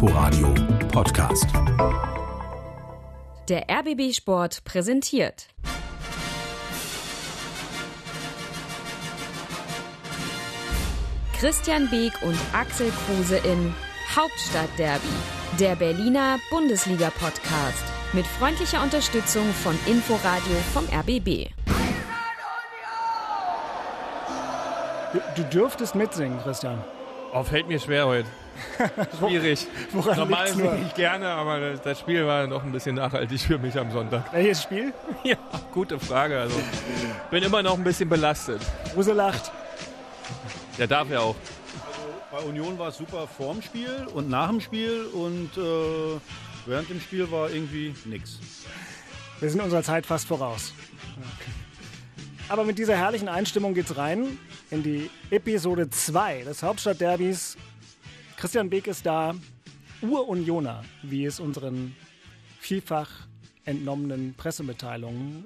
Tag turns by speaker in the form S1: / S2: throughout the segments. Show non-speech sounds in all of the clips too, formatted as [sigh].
S1: Inforadio Podcast.
S2: Der RBB Sport präsentiert. Christian Beek und Axel Kruse in Hauptstadtderby, der Berliner Bundesliga-Podcast mit freundlicher Unterstützung von Inforadio vom RBB.
S3: Du, du dürftest mitsingen, Christian.
S4: Oh, fällt mir schwer heute. Schwierig.
S3: Woran
S4: Normal singe ich gerne, aber das- Spiel war noch ein bisschen nachhaltig für mich am Sonntag.
S3: Welches Spiel? [laughs]
S4: Ja, gute Frage. Also bin immer noch ein bisschen belastet.
S3: Kruse lacht.
S4: Der darf ja auch.
S5: Bei Union war es super vorm Spiel und nach dem Spiel und äh, während dem Spiel war irgendwie nix.
S3: Wir sind unserer Zeit fast voraus. Aber mit dieser herrlichen Einstimmung geht's rein in die Episode 2 des Hauptstadtderbys. Christian Beek ist da, Urunioner, wie es unseren vielfach entnommenen Pressemitteilungen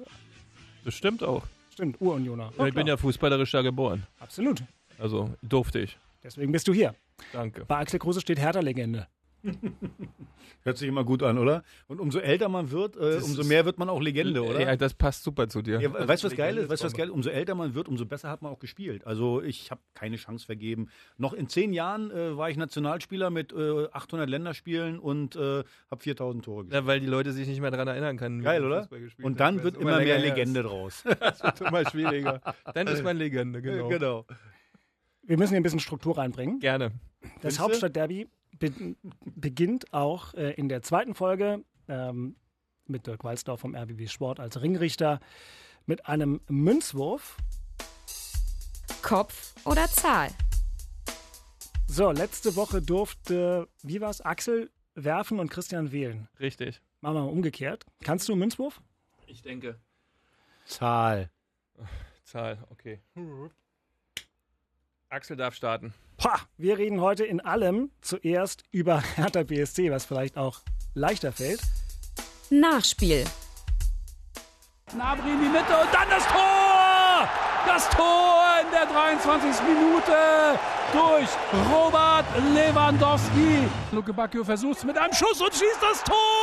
S4: Das stimmt auch.
S3: stimmt. Urunioner.
S4: ich bin ja fußballerisch da geboren.
S3: absolut.
S4: Also durfte ich.
S3: Deswegen bist du hier.
S4: Danke.
S3: Bei Axel Kruse steht Hertha-Legende. [laughs]
S5: Hört sich immer gut an, oder? Und umso älter man wird, äh, umso mehr wird man auch Legende, oder?
S4: Ja, das passt super zu dir.
S5: Ja, weißt du, was geil ist? Weißt du, was geil ist? Umso älter man wird, umso besser hat man auch gespielt. Also ich habe keine Chance vergeben. Noch in zehn Jahren äh, war ich Nationalspieler mit äh, 800 Länderspielen und äh, habe 4000 Tore gespielt.
S4: Ja, weil die Leute sich nicht mehr daran erinnern können. wie
S5: Geil,
S4: man
S5: oder? Und dann wird
S4: es
S5: immer mehr Legende
S4: ist. [laughs]
S5: draus.
S4: Es wird immer schwieriger. Dann ist man Legende, [laughs] genau.
S5: genau.
S3: Wir müssen hier ein bisschen Struktur reinbringen.
S4: Gerne.
S3: Das? Hauptstadtderby be beginnt auch äh, in der zweiten Folge ähm, mit Dirk Walzdorf vom RBB Sport als Ringrichter mit einem Münzwurf.
S2: Kopf oder Zahl?
S3: So, letzte Woche durfte, wie war's, Axel werfen und Christian wählen.
S4: Richtig.
S3: Machen wir mal umgekehrt. Kannst du einen Münzwurf?
S4: Ich denke.
S5: Zahl.
S4: Zahl, okay. Axel darf starten.
S3: Pah, wir reden heute in allem zuerst über [laughs] Hertha BSC, was vielleicht auch leichter fällt.
S2: Nachspiel.
S6: Gnabry in die Mitte und dann das Tor! Das Tor in der 23. Minute durch Robert Lewandowski. Luke Bacchio versucht es mit einem Schuss und schießt das Tor!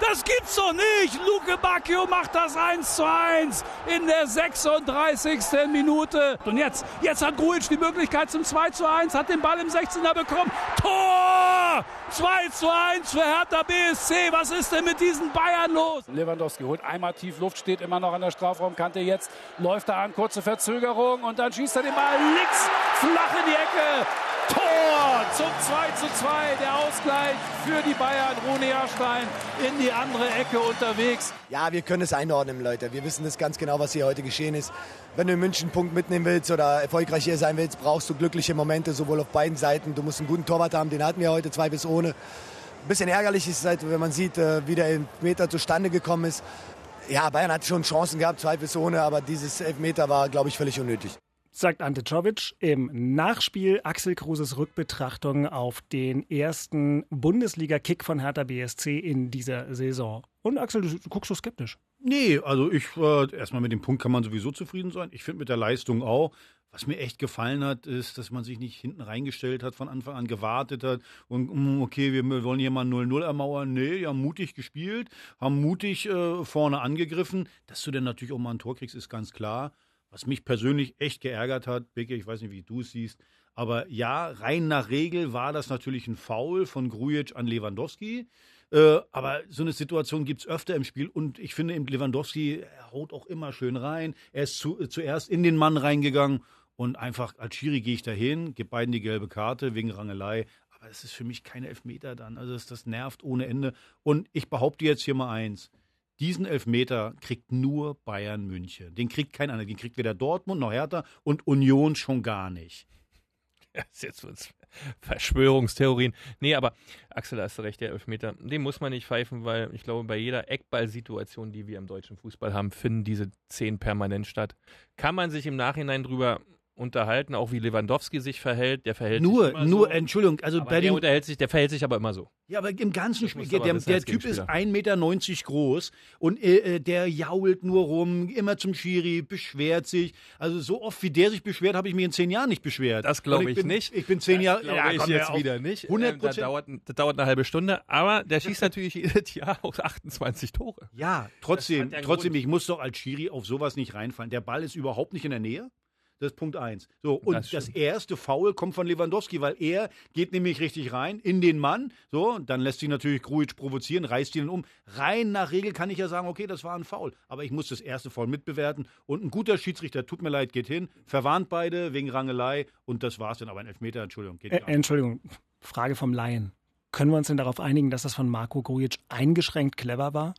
S6: Das gibt's doch nicht! Luke Bacchio macht das 1 zu 1 in der 36. Minute. Und jetzt, jetzt hat Grujic die Möglichkeit zum 2 zu 1, hat den Ball im 16er bekommen. Tor! 2 zu 1 für Hertha BSC. Was ist denn mit diesen Bayern los?
S7: Lewandowski holt einmal tief Luft, steht immer noch an der Strafraumkante. Jetzt läuft er an, kurze Verzögerung und dann schießt er den Ball links flach in die Ecke. Tor zum 2 zu 2. Der Ausgleich für die Bayern. Rune Jahrstein in die andere Ecke unterwegs.
S8: Ja, wir können es einordnen, Leute. Wir wissen das ganz genau, was hier heute geschehen ist. Wenn du in München einen Punkt mitnehmen willst oder erfolgreich hier sein willst, brauchst du glückliche Momente, sowohl auf beiden Seiten. Du musst einen guten Torwart haben, den hatten wir heute zwei bis ohne. Ein bisschen ärgerlich ist es halt, wenn man sieht, äh, wie der Elfmeter zustande gekommen ist. Ja, Bayern hat schon Chancen gehabt, zwei bis ohne, aber dieses Elfmeter war, glaube ich, völlig unnötig.
S3: Sagt Ante Czovic im Nachspiel Axel Kruses Rückbetrachtung auf den ersten Bundesliga-Kick von Hertha BSC in dieser Saison. Und Axel, du, guckst so skeptisch.
S5: Nee, also ich, äh, erstmal mit dem Punkt kann man sowieso zufrieden sein. Ich finde mit der Leistung auch. Was mir echt gefallen hat, ist, dass man sich nicht hinten reingestellt hat, von Anfang an gewartet hat und mm, okay, wir wollen hier mal 0-0 ermauern. Nee, die haben mutig gespielt, haben mutig äh, vorne angegriffen. Dass du denn natürlich auch mal ein Tor kriegst, ist ganz klar. Was mich persönlich echt geärgert hat, Bicke, ich weiß nicht, wie du es siehst, aber ja, rein nach Regel war das natürlich ein Foul von Grujic an Lewandowski. Äh, aber so eine Situation gibt es öfter im Spiel und ich finde Lewandowski haut auch immer schön rein. Er ist zu, äh, zuerst in den Mann reingegangen und einfach als Schiri gehe ich dahin, gebe beiden die gelbe Karte wegen Rangelei. Aber es ist für mich keine Elfmeter dann. Also das, das nervt ohne Ende. Und ich behaupte jetzt hier mal eins. Diesen Elfmeter kriegt nur Bayern München. Den kriegt kein anderer. Den kriegt weder Dortmund noch Hertha und Union schon gar nicht.
S4: Ja, ist jetzt wird's Verschwörungstheorien. Nee, aber Axel, da hast du recht, der Elfmeter, den muss man nicht pfeifen, weil ich glaube, bei jeder Eckballsituation, die wir im deutschen Fußball haben, finden diese zehn permanent statt. Kann man sich im Nachhinein drüber unterhalten, auch wie Lewandowski sich verhält. Der verhält
S5: Nur,
S4: sich immer
S5: nur,
S4: so.
S5: Entschuldigung, also
S4: aber
S5: bei
S4: der unterhält sich, der verhält sich aber immer so.
S5: Ja, aber im ganzen Spiel, der, der Typ ist
S4: Gegenspieler.
S5: 1,90 Meter groß und äh, äh, der jault nur rum, immer zum Schiri, beschwert sich. Also so oft wie der sich beschwert, habe ich mich in zehn Jahren nicht beschwert.
S4: Das glaube
S5: Und
S4: ich
S5: bin,
S4: nicht.
S5: Ich bin zehn Jahre. Ja,
S4: ich jetzt wieder nicht.
S5: 100
S4: Ähm, das, dauert, das dauert eine halbe Stunde, aber der schießt natürlich jedes Jahr auch 28 Tore.
S5: Ja, trotzdem, trotzdem,
S4: Grund.
S5: ich muss doch als Schiri auf sowas nicht reinfallen. Der Ball ist überhaupt nicht in der Nähe. Das ist Punkt eins. So, und
S4: Das
S5: das, erste Foul kommt von Lewandowski, weil er geht nämlich richtig rein in den Mann. So, und dann lässt sich natürlich Grujic provozieren, reißt ihn um. Rein nach Regel kann ich ja sagen, okay, das war ein Foul. Aber ich muss das erste Foul mitbewerten. Und ein guter Schiedsrichter, tut mir leid, geht hin, verwarnt beide wegen Rangelei und das war's dann. Aber ein Elfmeter, Entschuldigung, geht
S3: Äh. Entschuldigung, Frage vom Laien. Können wir uns denn darauf einigen, dass das von Marco Grujic eingeschränkt clever war?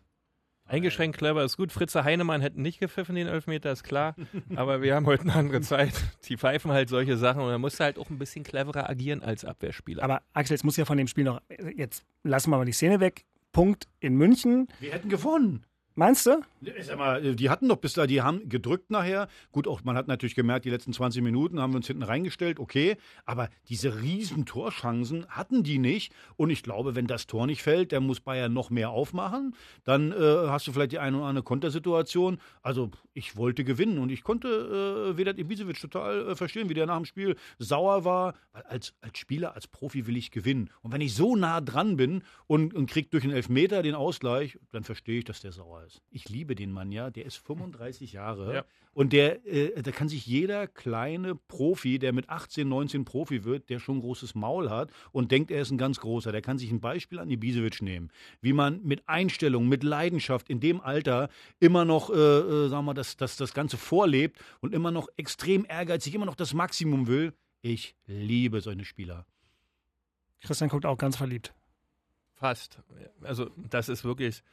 S4: Eingeschränkt clever ist gut. Fritze Heinemann hätten nicht gepfiffen, den Elfmeter, ist klar. [laughs] Aber wir haben heute eine andere Zeit. Die pfeifen halt solche Sachen und da musst du halt auch ein bisschen cleverer agieren als Abwehrspieler.
S3: Aber Axel, jetzt muss ja von dem Spiel noch, jetzt lassen wir mal die Szene weg. Punkt in München.
S5: Wir hätten gewonnen.
S3: Meinst du?
S5: Mal, die hatten doch bis da, die haben gedrückt nachher. Gut, auch man hat natürlich gemerkt, die letzten 20 Minuten haben wir uns hinten reingestellt, okay. Aber diese riesen Torchancen hatten die nicht. Und ich glaube, wenn das Tor nicht fällt, dann muss Bayern noch mehr aufmachen. Dann äh, hast du vielleicht die eine oder andere Kontersituation. Also ich wollte gewinnen und ich konnte äh, Vedat Ibisevic total äh, verstehen, wie der nach dem Spiel sauer war. Weil als, als Spieler, als Profi will ich gewinnen. Und wenn ich so nah dran bin und, und krieg durch einen Elfmeter den Ausgleich, dann verstehe ich, dass der sauer ist. Ich liebe den Mann ja, der ist 35 Jahre
S4: Ja.
S5: und der, äh, da kann sich jeder kleine Profi, der mit 18, 19 Profi wird, der schon ein großes Maul hat und denkt, er ist ein ganz großer, der kann sich ein Beispiel an Ibisevic nehmen, wie man mit Einstellung, mit Leidenschaft in dem Alter immer noch, äh, äh, sagen wir, das, das, das Ganze vorlebt und immer noch extrem ehrgeizig, immer noch das Maximum will. Ich liebe solche Spieler.
S3: Christian guckt auch ganz verliebt.
S4: Fast. Also das ist wirklich,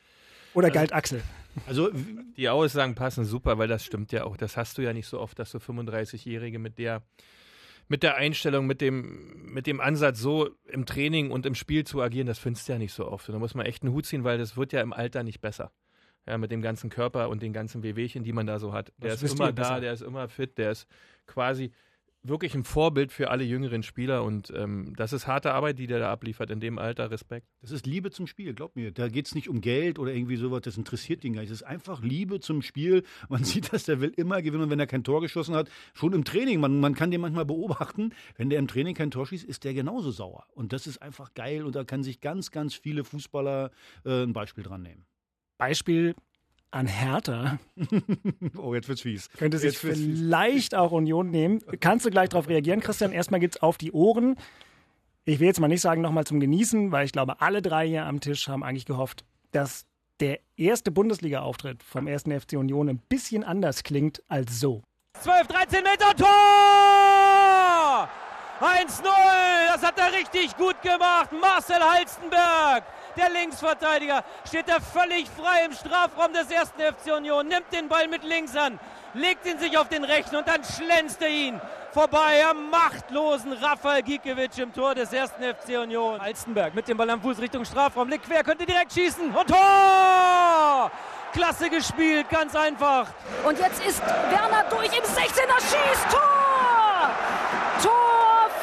S3: Oder
S4: Also-
S3: galt Axel?
S5: Also
S4: die Aussagen passen super, weil das stimmt ja auch. Das hast du ja nicht so oft, dass du 35-Jährige mit der mit der Einstellung, mit dem, mit dem Ansatz, so im Training und im Spiel zu agieren, das findest du ja nicht so oft. Und da muss man echt einen Hut ziehen, weil das wird ja im Alter nicht besser. Ja, mit dem ganzen Körper und den ganzen Wehwehchen, die man da so hat. Der
S3: Was
S4: ist immer
S3: besser?
S4: da, der ist immer fit, der ist quasi wirklich ein Vorbild für alle jüngeren Spieler und ähm, das ist harte Arbeit, die der da abliefert in dem Alter. Respekt.
S5: Das ist Liebe zum Spiel, glaub mir. Da geht es nicht um Geld oder irgendwie sowas, das interessiert ihn gar nicht. Das ist einfach Liebe zum Spiel. [laughs] Man sieht das, der will immer gewinnen und wenn er kein Tor geschossen hat, schon im Training, man, man kann den manchmal beobachten, wenn der im Training kein Tor schießt, ist der genauso sauer. Und das ist einfach geil und da kann sich ganz, ganz viele Fußballer äh, ein Beispiel dran nehmen.
S3: Beispiel an Hertha [laughs]
S5: oh, jetzt wird's fies.
S3: könnte sich
S5: Jetzt wird's fies.
S3: vielleicht auch Union nehmen. Kannst du gleich darauf reagieren, Christian? Erstmal geht's auf die Ohren. Ich will jetzt mal nicht sagen nochmal zum Genießen, weil ich glaube, alle drei hier am Tisch haben eigentlich gehofft, dass der erste Bundesliga-Auftritt vom ersten FC Union ein bisschen anders klingt als so.
S9: 12, 13 Meter Tor! 1-0, das hat er richtig gut gemacht. Marcel Halstenberg, der Linksverteidiger, steht da völlig frei im Strafraum des ersten FC Union, nimmt den Ball mit links an, legt ihn sich auf den rechten und dann schlänzt er ihn vorbei am machtlosen Rafael Gikiewicz im Tor des ersten FC Union. Halstenberg mit dem Ball am Fuß Richtung Strafraum, legt quer, könnte direkt schießen und Tor! Klasse gespielt, ganz einfach.
S10: Und jetzt ist Werner durch im 16er Schießt. Tor!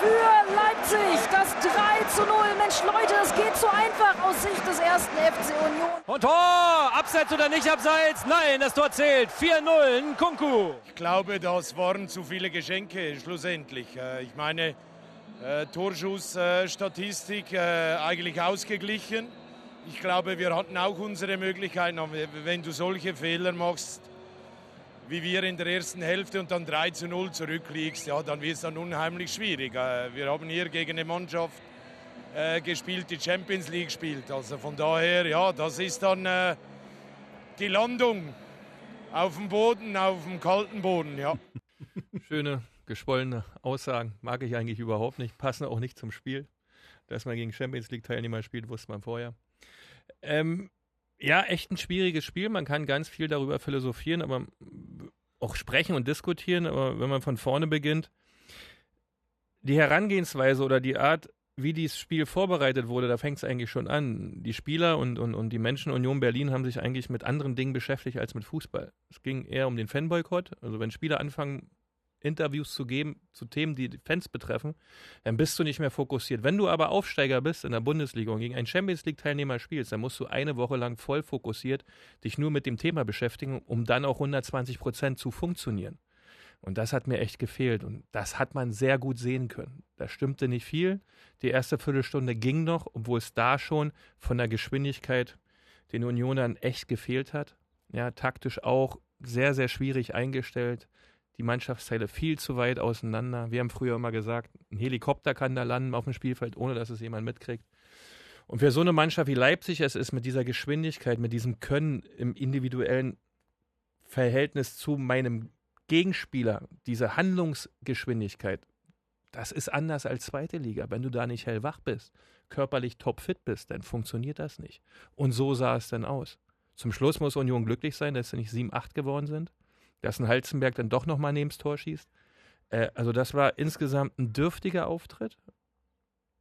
S10: Für Leipzig. Das 3 zu 0. Mensch, Leute, das geht so einfach aus Sicht des ersten FC Union.
S9: Und Tor! Abseits oder nicht abseits? Nein, das Tor zählt. 4-0, Kunku.
S11: Ich glaube, das waren zu viele Geschenke schlussendlich. Äh, Ich meine, äh, Torschussstatistik äh, eigentlich ausgeglichen. Ich glaube, wir hatten auch unsere Möglichkeiten. Aber wenn du solche Fehler machst, wie wir in der ersten Hälfte und dann 3 zu 0 zurückliegst, ja, dann wird es dann unheimlich schwierig. Äh, Wir haben hier gegen eine Mannschaft äh, gespielt, die Champions League spielt. Also von daher, ja, das ist dann äh, die Landung auf dem Boden, auf dem kalten Boden, ja. [laughs]
S4: Schöne, geschwollene Aussagen. Mag ich eigentlich überhaupt nicht. Passen auch nicht zum Spiel. Dass man gegen Champions League-Teilnehmer spielt, wusste man vorher. Ähm, ja, echt ein schwieriges Spiel. Man kann ganz viel darüber philosophieren, aber auch sprechen und diskutieren. Aber wenn man von vorne beginnt, die Herangehensweise oder die Art, wie dieses Spiel vorbereitet wurde, da fängt es eigentlich schon an. Die Spieler und, und, und die Menschen Union Berlin haben sich eigentlich mit anderen Dingen beschäftigt als mit Fußball. Es ging eher um den Fanboykott. Also wenn Spieler anfangen, Interviews zu geben zu Themen, die Fans betreffen, dann bist du nicht mehr fokussiert. Wenn du aber Aufsteiger bist in der Bundesliga und gegen einen Champions League-Teilnehmer spielst, dann musst du eine Woche lang voll fokussiert dich nur mit dem Thema beschäftigen, um dann auch 120 Prozent zu funktionieren. Und das hat mir echt gefehlt. Und das hat man sehr gut sehen können. Da stimmte nicht viel. Die erste Viertelstunde ging noch, obwohl es da schon von der Geschwindigkeit den Unionern echt gefehlt hat. Ja, taktisch auch sehr, sehr schwierig eingestellt. Die Mannschaftsteile viel zu weit auseinander. Wir haben früher immer gesagt, ein Helikopter kann da landen auf dem Spielfeld, ohne dass es jemand mitkriegt. Und für so eine Mannschaft wie Leipzig es ist, mit dieser Geschwindigkeit, mit diesem Können im individuellen Verhältnis zu meinem Gegenspieler, diese Handlungsgeschwindigkeit, das ist anders als zweite Liga. Wenn du da nicht hellwach bist, körperlich topfit bist, dann funktioniert das nicht. Und so sah es dann aus. Zum Schluss muss Union glücklich sein, dass sie nicht 7-8 geworden sind, dass ein Halzenberg dann doch nochmal neben das Tor schießt. Äh, also das war insgesamt ein dürftiger Auftritt.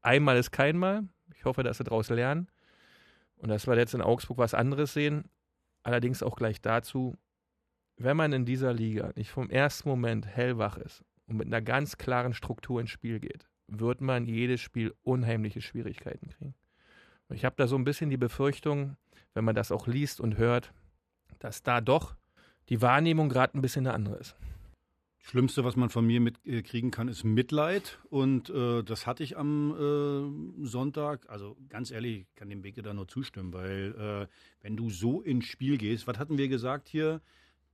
S4: Einmal ist keinmal. Ich hoffe, dass sie daraus lernen. Und dass wir jetzt in Augsburg was anderes sehen. Allerdings auch gleich dazu, wenn man in dieser Liga nicht vom ersten Moment hellwach ist und mit einer ganz klaren Struktur ins Spiel geht, wird man jedes Spiel unheimliche Schwierigkeiten kriegen. Und ich habe da so ein bisschen die Befürchtung, wenn man das auch liest und hört, dass da doch die Wahrnehmung gerade ein bisschen eine andere ist.
S5: Schlimmste, was man von mir mitkriegen kann, ist Mitleid. Und äh, das hatte ich am äh, Sonntag. Also ganz ehrlich, ich kann dem Wege da nur zustimmen, weil äh, wenn du so ins Spiel gehst, was hatten wir gesagt hier?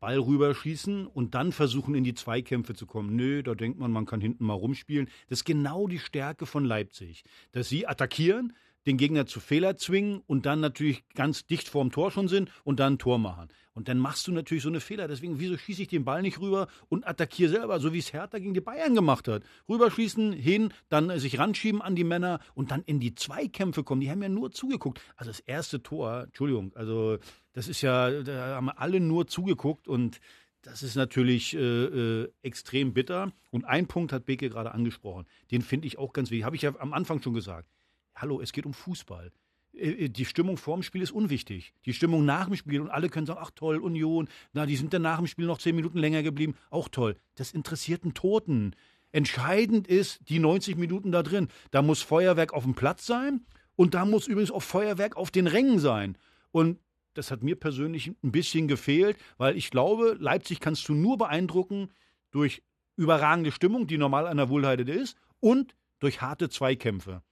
S5: Ball rüberschießen und dann versuchen, in die Zweikämpfe zu kommen. Nö, da denkt man, man kann hinten mal rumspielen. Das ist genau die Stärke von Leipzig. Dass sie attackieren, den Gegner zu Fehler zwingen und dann natürlich ganz dicht vorm Tor schon sind und dann ein Tor machen. Und dann machst du natürlich so eine Fehler. Deswegen, wieso schieße ich den Ball nicht rüber und attackiere selber, so wie es Hertha gegen die Bayern gemacht hat. Rüberschießen, hin, dann sich ranschieben an die Männer und dann in die Zweikämpfe kommen. Die haben ja nur zugeguckt. Also das erste Tor, Entschuldigung, also das ist ja, da haben alle nur zugeguckt und das ist natürlich äh, äh, extrem bitter. Und ein Punkt hat Beke gerade angesprochen. Den finde ich auch ganz wichtig. Habe ich ja am Anfang schon gesagt. Hallo, es geht um Fußball. Äh, äh, die Stimmung vor dem Spiel ist unwichtig. Die Stimmung nach dem Spiel und alle können sagen, ach toll, Union, na, die sind dann nach dem Spiel noch zehn Minuten länger geblieben, auch toll. Das interessiert einen Toten. Entscheidend ist die 90 Minuten da drin. Da muss Feuerwerk auf dem Platz sein und da muss übrigens auch Feuerwerk auf den Rängen sein. Und das hat mir persönlich ein bisschen gefehlt, weil ich glaube, Leipzig kannst du nur beeindrucken durch überragende Stimmung, die normal an der Wohlheide ist, und durch harte Zweikämpfe.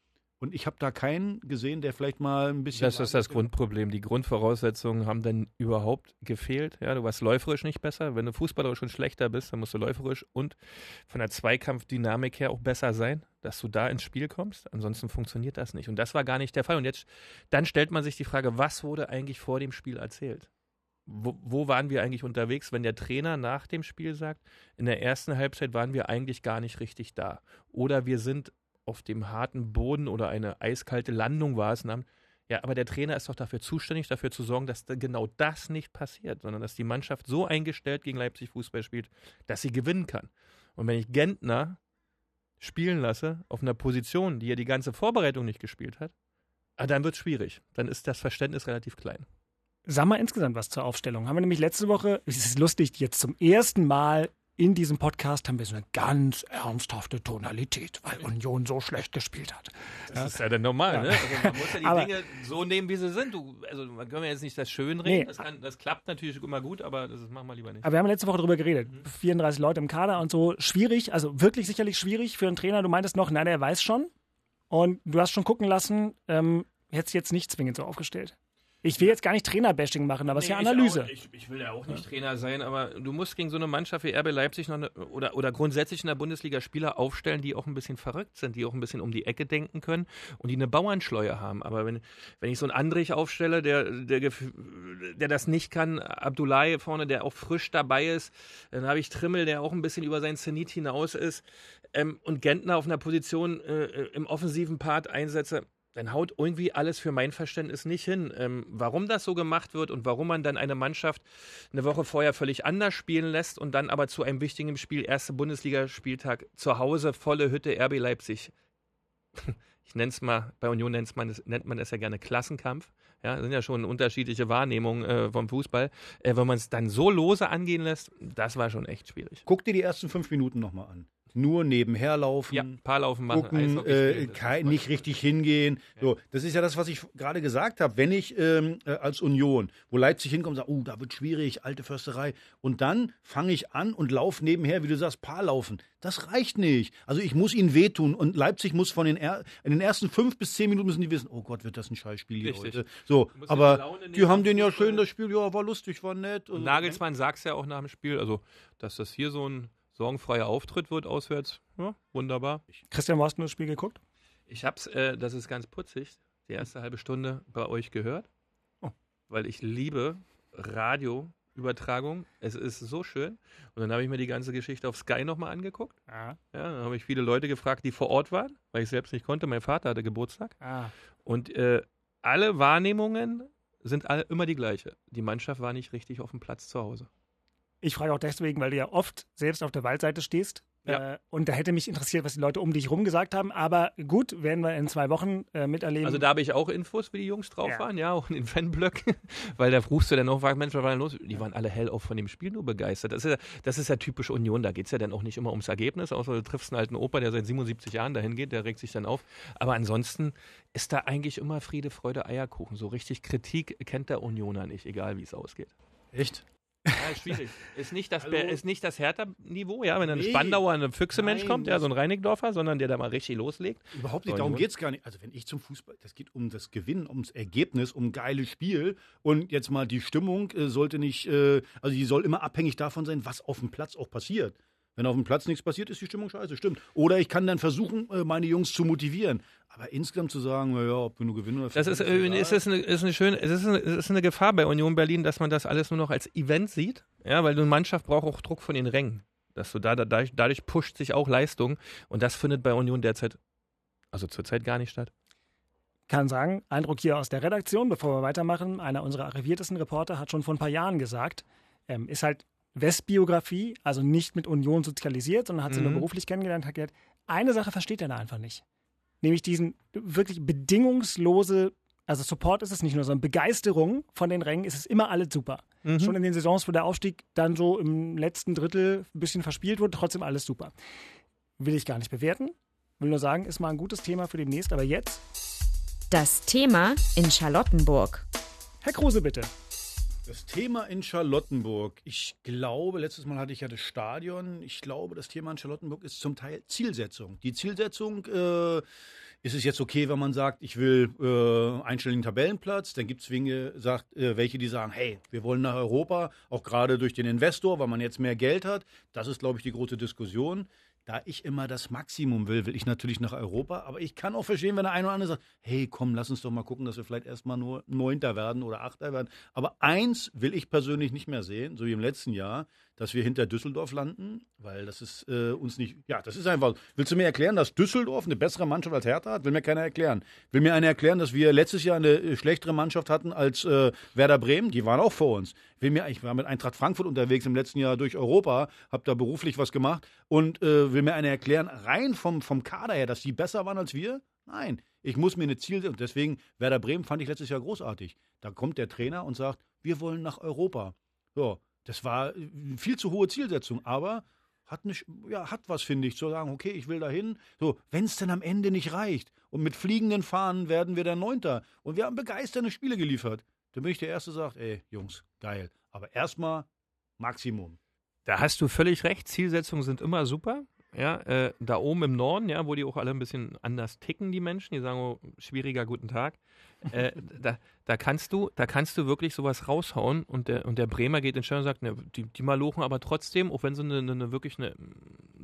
S5: Und ich habe da keinen gesehen, der vielleicht mal ein bisschen.
S4: Das ist das Grundproblem. Die Grundvoraussetzungen haben dann überhaupt gefehlt. Ja, du warst läuferisch nicht besser. Wenn du fußballerisch schon schlechter bist, dann musst du läuferisch und von der Zweikampfdynamik her auch besser sein, dass du da ins Spiel kommst. Ansonsten funktioniert das nicht. Und das war gar nicht der Fall. Und jetzt, dann stellt man sich die Frage, was wurde eigentlich vor dem Spiel erzählt? Wo, wo, waren wir eigentlich unterwegs, wenn der Trainer nach dem Spiel sagt, in der ersten Halbzeit waren wir eigentlich gar nicht richtig da. Oder wir sind auf dem harten Boden oder eine eiskalte Landung es. Ja, aber der Trainer ist doch dafür zuständig, dafür zu sorgen, dass genau das nicht passiert, sondern dass die Mannschaft so eingestellt gegen Leipzig Fußball spielt, dass sie gewinnen kann. Und wenn ich Gentner spielen lasse auf einer Position, die er die ganze Vorbereitung nicht gespielt hat, ah, dann wird es schwierig. Dann ist das Verständnis relativ klein.
S3: Sag mal insgesamt was zur Aufstellung. Haben wir nämlich letzte Woche, es ist lustig, jetzt zum ersten Mal in diesem Podcast haben wir so eine ganz ernsthafte Tonalität, weil Union so schlecht gespielt hat.
S4: Das ja. ist ja dann normal, ja. ne? Also man muss ja die aber, Dinge so nehmen, wie sie sind. Du, also man kann ja jetzt nicht das schön reden. Nee. Das, kann, das, klappt natürlich immer gut, aber das machen wir lieber nicht.
S3: Aber wir haben letzte Woche darüber geredet. Mhm. 34 Leute im Kader und so. Schwierig, also wirklich sicherlich schwierig für einen Trainer. Du meintest noch, nein, er weiß schon. Und du hast schon gucken lassen, ähm, hättest jetzt nicht zwingend so aufgestellt. Ich will jetzt gar nicht Trainerbashing machen, aber es nee, ist ja Analyse.
S4: Ich, ich, ich, will ja auch nicht ja. Trainer sein, aber du musst gegen so eine Mannschaft wie RB Leipzig noch eine, oder, oder grundsätzlich in der Bundesliga Spieler aufstellen, die auch ein bisschen verrückt sind, die auch ein bisschen um die Ecke denken können und die eine Bauernschleue haben. Aber wenn, wenn ich so einen Andrich aufstelle, der, der, der das nicht kann, Abdullahi vorne, der auch frisch dabei ist, dann habe ich Trimmel, der auch ein bisschen über seinen Zenit hinaus ist ähm, und Gentner auf einer Position äh, im offensiven Part einsetze dann haut irgendwie alles für mein Verständnis nicht hin. Ähm, warum das so gemacht wird und warum man dann eine Mannschaft eine Woche vorher völlig anders spielen lässt und dann aber zu einem wichtigen Spiel, erste Bundesligaspieltag, zu Hause, volle Hütte, RB Leipzig. [laughs] ich nenne es mal, bei Union nennt man, es, nennt man es ja gerne Klassenkampf. Ja, sind ja schon unterschiedliche Wahrnehmungen äh, vom Fußball. Äh, wenn man es dann so lose angehen lässt, das war schon echt schwierig.
S5: Guck dir die ersten fünf Minuten nochmal an. Nur nebenher laufen,
S4: Ja, paar Laufen machen,
S5: gucken, äh, kein, nicht richtig hingehen. So, das ist ja das, was ich gerade gesagt habe. Wenn ich ähm, äh, als Union, wo Leipzig hinkommt, sage, oh, da wird schwierig, alte Försterei. Und dann fange ich an und laufe nebenher, wie du sagst, Paar laufen. Das reicht nicht. Also ich muss ihnen wehtun und Leipzig muss von den er in den ersten fünf bis zehn Minuten müssen die wissen, oh Gott, wird das ein Scheißspiel hier
S4: Richtig.
S5: heute. So, aber
S4: die
S5: die haben den ja schön das Spiel, ja, war lustig, war nett.
S4: Und
S5: Also,
S4: Nagelsmann sagt es ja auch nach dem Spiel, also dass das hier so ein sorgenfreier Auftritt wird auswärts. Ja, wunderbar.
S3: Christian, wo hast du das Spiel geguckt?
S4: Ich hab's, äh, das ist ganz putzig, die erste halbe Stunde bei euch gehört,
S3: Oh.
S4: weil ich liebe Radioübertragung. Es ist so schön. Und dann habe ich mir die ganze Geschichte auf Sky nochmal angeguckt.
S3: Ah.
S4: Ja, dann habe ich viele Leute gefragt, die vor Ort waren, weil ich selbst nicht konnte. Mein Vater hatte Geburtstag.
S3: Ah.
S4: Und äh, alle Wahrnehmungen sind alle immer die gleiche. Die Mannschaft war nicht richtig auf dem Platz zu Hause.
S3: Ich frage auch deswegen, weil du ja oft selbst auf der Waldseite stehst.
S4: Ja.
S3: Äh, und da hätte mich interessiert, was die Leute um dich rum gesagt haben. Aber gut, werden wir in zwei Wochen äh, miterleben.
S4: Also da habe ich auch Infos, wie die Jungs drauf
S3: Ja.
S4: waren, ja, auch in den Fanblöcken, [laughs] weil da rufst du dann auch, Mensch, was war denn los? Die waren alle hell auch von dem Spiel nur begeistert. Das ist ja, das ist ja typisch Union, da geht es ja dann auch nicht immer ums Ergebnis, außer du triffst einen alten Opa, der seit 77 Jahren dahin geht, der regt sich dann auf. Aber ansonsten ist da eigentlich immer Friede, Freude, Eierkuchen. So richtig Kritik kennt der Unioner nicht, egal wie es ausgeht.
S5: Echt?
S4: Ja, ist schwierig. Ist nicht das,
S5: Hallo?
S4: ist nicht das Hertha-Niveau, ja, wenn dann ein
S5: Nee.
S4: Spandauer, ein Füchsemensch
S5: Nein,
S4: kommt, ja, so ein Reinigdorfer, sondern der da mal richtig loslegt.
S5: Überhaupt nicht, darum geht es gar nicht. Also wenn ich zum Fußball, das geht um das Gewinnen, ums Ergebnis, um geiles Spiel und jetzt mal die Stimmung äh, sollte nicht, äh, also die soll immer abhängig davon sein, was auf dem Platz auch passiert. Wenn auf dem Platz nichts passiert, ist die Stimmung scheiße, stimmt. Oder ich kann dann versuchen, äh, meine Jungs zu motivieren. Aber insgesamt zu sagen, na ja, ob wir nur gewinnen oder
S4: Das ist,
S5: verlieren,
S4: äh, ist, das eine, ist eine schöne, es ist eine, ist eine Gefahr bei Union Berlin, dass man das alles nur noch als Event sieht. Ja, weil eine Mannschaft braucht auch Druck von den Rängen. Dass du da, da, dadurch, dadurch pusht sich auch Leistung. Und das findet bei Union derzeit, also zurzeit gar nicht statt.
S3: kann sagen, Eindruck hier aus der Redaktion, bevor wir weitermachen. Einer unserer arriviertesten Reporter hat schon vor ein paar Jahren gesagt, ähm, ist halt Westbiografie, also nicht mit Union sozialisiert, sondern hat sie
S4: Mhm.
S3: nur beruflich kennengelernt, hat gesagt, eine Sache versteht er da einfach nicht. Nämlich diesen wirklich bedingungslose, also Support ist es nicht nur, sondern Begeisterung von den Rängen, ist es immer alles super.
S4: Mhm.
S3: Schon in den Saisons, wo der Aufstieg dann so im letzten Drittel ein bisschen verspielt wurde, trotzdem alles super. Will ich gar nicht bewerten, will nur sagen, ist mal ein gutes Thema für demnächst, aber jetzt
S2: Das Thema in Charlottenburg.
S3: Herr Kruse, bitte.
S5: Das Thema in Charlottenburg. Ich glaube, letztes Mal hatte ich ja das Stadion. Ich glaube, das Thema in Charlottenburg ist zum Teil Zielsetzung. Die Zielsetzung äh, ist es jetzt okay, wenn man sagt, ich will äh, einstelligen Tabellenplatz. Dann gibt es äh, welche, die sagen, hey, wir wollen nach Europa, auch gerade durch den Investor, weil man jetzt mehr Geld hat. Das ist, glaube ich, die große Diskussion. Da ich immer das Maximum will, will ich natürlich nach Europa. Aber ich kann auch verstehen, wenn der eine oder andere sagt, hey, komm, lass uns doch mal gucken, dass wir vielleicht erstmal nur Neunter werden oder Achter werden. Aber eins will ich persönlich nicht mehr sehen, so wie im letzten Jahr, dass wir hinter Düsseldorf landen, weil das ist äh, uns nicht, ja, das ist einfach, willst du mir erklären, dass Düsseldorf eine bessere Mannschaft als Hertha hat? Will mir keiner erklären. Will mir einer erklären, dass wir letztes Jahr eine äh, schlechtere Mannschaft hatten als äh, Werder Bremen? Die waren auch vor uns. Will mir, ich war mit Eintracht Frankfurt unterwegs im letzten Jahr durch Europa, habe da beruflich was gemacht und äh, will mir einer erklären, rein vom, vom Kader her, dass die besser waren als wir? Nein. Ich muss mir eine Ziel und deswegen Werder Bremen fand ich letztes Jahr großartig. Da kommt der Trainer und sagt, wir wollen nach Europa. Ja, das war äh, viel zu hohe Zielsetzung, aber hat nicht, ja, hat was, finde ich, zu sagen, okay, ich will dahin. So, wenn es dann am Ende nicht reicht und mit fliegenden Fahnen werden wir der Neunter und wir haben begeisternde Spiele geliefert, dann bin ich der Erste, der sagt, ey, Jungs, geil. Aber erstmal Maximum.
S4: Da hast du völlig recht. Zielsetzungen sind immer super. Ja, äh, da oben im Norden, ja, wo die auch alle ein bisschen anders ticken, die Menschen, die sagen, oh, schwieriger guten Tag. Äh, da, da kannst du, da kannst du wirklich sowas raushauen und der, und der Bremer geht in Stellung und sagt, ne, die, die Malochen aber trotzdem, auch wenn sie eine, eine, wirklich eine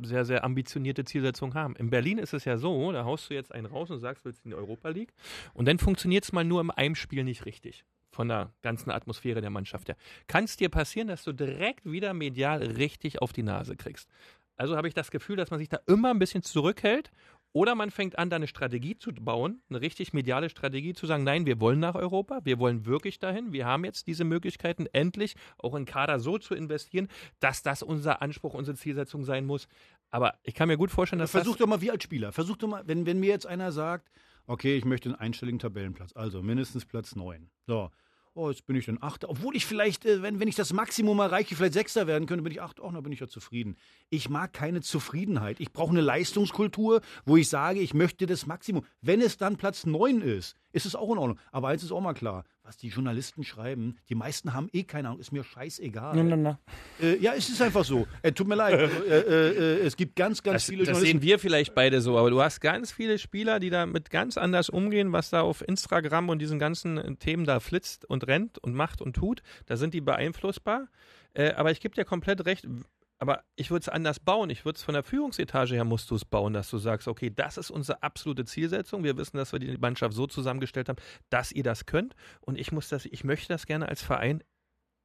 S4: sehr, sehr ambitionierte Zielsetzung haben. In Berlin ist es ja so, da haust du jetzt einen raus und sagst, willst du in die Europa League und dann funktioniert es mal nur im einem Spiel nicht richtig von der ganzen Atmosphäre der Mannschaft her. Kann es dir passieren, dass du direkt wieder medial richtig auf die Nase kriegst. Also habe ich das Gefühl, dass man sich da immer ein bisschen zurückhält oder man fängt an, da eine Strategie zu bauen, eine richtig mediale Strategie zu sagen, nein, wir wollen nach Europa, wir wollen wirklich dahin, wir haben jetzt diese Möglichkeiten, endlich auch in Kader so zu investieren, dass das unser Anspruch, unsere Zielsetzung sein muss. Aber ich kann mir gut vorstellen, dass
S5: Versuch
S4: das
S5: doch mal, wie als Spieler, versuch doch mal, wenn, wenn mir jetzt einer sagt, okay, ich möchte einen einstelligen Tabellenplatz, also mindestens Platz 9. So. Oh, jetzt bin ich dann Achter. Obwohl ich vielleicht, äh, wenn, wenn ich das Maximum erreiche, vielleicht Sechster werden könnte, bin ich Achter. Oh, dann bin ich ja zufrieden. Ich mag keine Zufriedenheit. Ich brauche eine Leistungskultur, wo ich sage, ich möchte das Maximum. Wenn es dann Platz 9 ist, ist es auch in Ordnung. Aber eins ist auch mal klar, was die Journalisten schreiben, die meisten haben eh keine Ahnung, ist mir scheißegal.
S3: Na, na, na.
S5: Äh, ja, es ist einfach so. Äh, tut mir leid. Also, äh, äh, äh, es gibt ganz, ganz
S4: Das,
S5: viele
S4: das sehen wir vielleicht beide so, aber du hast ganz viele Spieler, die damit ganz anders umgehen, was da auf Instagram und diesen ganzen äh, Themen da flitzt und rennt und macht und tut. Da sind die beeinflussbar. Äh, aber ich gebe dir komplett recht. Aber ich würde es anders bauen. Ich würde es von der Führungsetage her musst du es bauen, dass du sagst, okay, das ist unsere absolute Zielsetzung. Wir wissen, dass wir die Mannschaft so zusammengestellt haben, dass ihr das könnt. Und ich muss das, ich möchte das gerne als Verein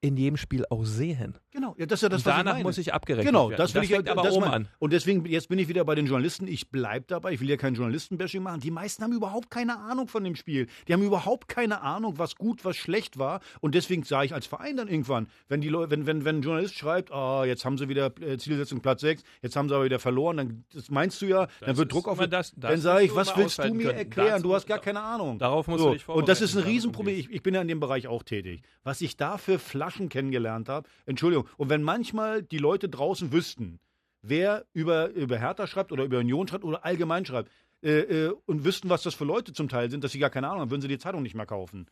S4: in jedem Spiel auch sehen.
S5: Genau, ja, das ist ja das,
S4: Und
S5: was ich
S4: danach
S5: meine.
S4: muss ich abgerechnet
S5: Genau,
S4: werden.
S5: das will
S4: Das
S5: ich
S4: fängt aber
S5: das
S4: oben an.
S5: Und deswegen, jetzt bin ich wieder bei den Journalisten. Ich bleibe dabei. Ich will ja kein Journalistenbashing machen. Die meisten haben überhaupt keine Ahnung von dem Spiel. Die haben überhaupt keine Ahnung, was gut, was schlecht war. Und deswegen sage ich als Verein dann irgendwann, wenn, die Leute, wenn, wenn, wenn ein Journalist schreibt, ah, jetzt haben sie wieder äh, Zielsetzung Platz 6, jetzt haben sie aber wieder verloren, dann das meinst du ja, dann
S4: Das
S5: wird
S4: ist
S5: Druck auf.
S4: das- das
S5: dann sage ich, was willst du mir
S4: können.
S5: erklären? Du hast gar keine Ahnung.
S4: Darauf musst
S5: so.
S4: du dich
S5: Und das ist ein
S4: vorbereiten,
S5: Riesenproblem. Ich, ich bin ja in dem Bereich auch tätig. Was ich da für Flaschen kennengelernt habe, Entschuldigung. Und wenn manchmal die Leute draußen wüssten, wer über, über Hertha schreibt oder über Union schreibt oder allgemein schreibt, äh, äh, und wüssten, was das für Leute zum Teil sind, dass sie gar keine Ahnung haben, würden sie die Zeitung nicht mehr kaufen.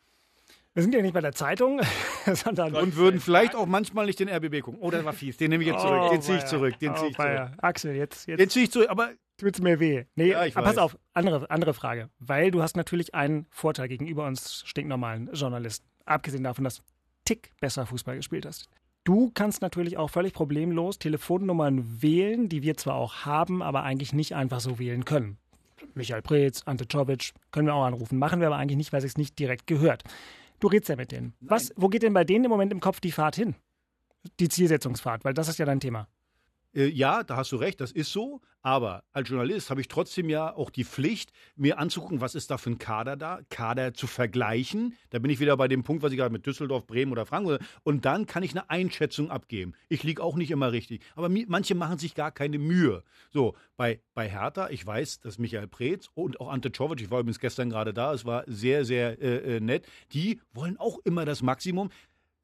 S3: Wir sind ja nicht bei der Zeitung, [laughs] sondern
S5: Und würden vielleicht auch manchmal nicht den RBB gucken. Oh, der war fies. Den nehme ich jetzt zurück.
S3: Oh,
S5: Den ziehe ich zurück. Den
S3: Oh,
S5: ziehe ich zurück.
S3: Axel, jetzt, jetzt
S5: Den ziehe ich zurück. Aber
S3: tut's mir weh. Nee,
S5: Ja,
S3: aber pass auf, andere, andere Frage. Weil du hast natürlich einen Vorteil gegenüber uns stinknormalen Journalisten. Abgesehen davon, dass Tick besser Fußball gespielt hast. Du kannst natürlich auch völlig problemlos Telefonnummern wählen, die wir zwar auch haben, aber eigentlich nicht einfach so wählen können. Michael Preetz, Ante Czovic, können wir auch anrufen. Machen wir aber eigentlich nicht, weil es nicht direkt gehört. Du redest ja mit denen. Was, wo geht denn bei denen im Moment im Kopf die Fahrt hin? Die Zielsetzungsfahrt, weil das ist ja dein Thema.
S5: Äh, ja, da hast du recht, das ist so. Aber als Journalist habe ich trotzdem ja auch die Pflicht, mir anzugucken, was ist da für ein Kader da, Kader zu vergleichen. Da bin ich wieder bei dem Punkt, was ich gerade mit Düsseldorf, Bremen oder Frankfurt. Und dann kann ich eine Einschätzung abgeben. Ich liege auch nicht immer richtig. Aber manche machen sich gar keine Mühe. So, bei, bei Hertha, ich weiß, dass Michael Preetz und auch Ante Czovic, ich war übrigens gestern gerade da, es war sehr, sehr äh, äh, nett, die wollen auch immer das Maximum.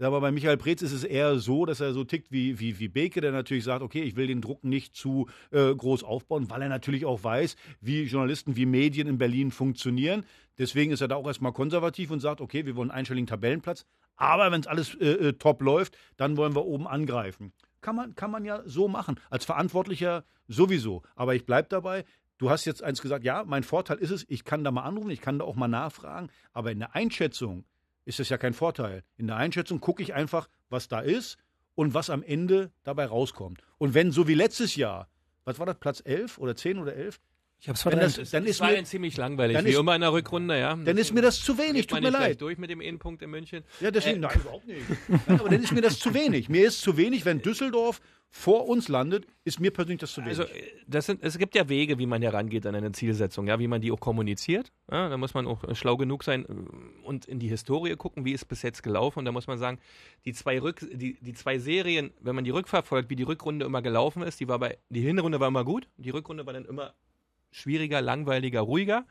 S5: Aber bei Michael Preetz ist es eher so, dass er so tickt wie, wie, wie Beke, der natürlich sagt, okay, ich will den Druck nicht zu äh, groß aufbauen, weil er natürlich auch weiß, wie Journalisten, wie Medien in Berlin funktionieren. Deswegen ist er da auch erstmal konservativ und sagt, okay, wir wollen einen einstelligen Tabellenplatz. Aber wenn es alles äh, äh, top läuft, dann wollen wir oben angreifen. Kann man, kann man ja so machen. Als Verantwortlicher sowieso. Aber ich bleibe dabei. Du hast jetzt eins gesagt, ja, mein Vorteil ist es, ich kann da mal anrufen, ich kann da auch mal nachfragen. Aber in der Einschätzung ist das ja kein Vorteil. In der Einschätzung gucke ich einfach, was da ist und was am Ende dabei rauskommt. Und wenn so wie letztes Jahr, was war das, Platz 11 oder 10 oder 11?
S3: Ich hab's
S5: Wenn
S3: verdrängt.
S5: das, dann
S4: Es
S5: ist
S4: war
S5: mir,
S4: dann ziemlich langweilig,
S5: dann
S4: wie
S5: ist-
S4: immer in der Rückrunde, ja.
S5: dann ist mir das zu wenig, tut mir leid.
S4: durch mit dem einen Punkt in München.
S5: Ja, deswegen,
S4: Äh,
S5: nein, überhaupt nicht. Nein, aber dann ist mir das zu wenig. Mir ist zu wenig, wenn Düsseldorf vor uns landet, ist mir persönlich das zu wenig.
S4: Also äh, das sind, es gibt ja Wege, wie man herangeht an eine Zielsetzung, ja, wie man die auch kommuniziert. Ja, da muss man auch äh, schlau genug sein äh, und in die Historie gucken, wie ist bis jetzt gelaufen. Und da muss man sagen, die zwei Rück, die, die zwei Serien, wenn man die rückverfolgt, wie die Rückrunde immer gelaufen ist, die war bei, die Hinrunde war immer gut, die Rückrunde war dann immer schwieriger, langweiliger, ruhiger.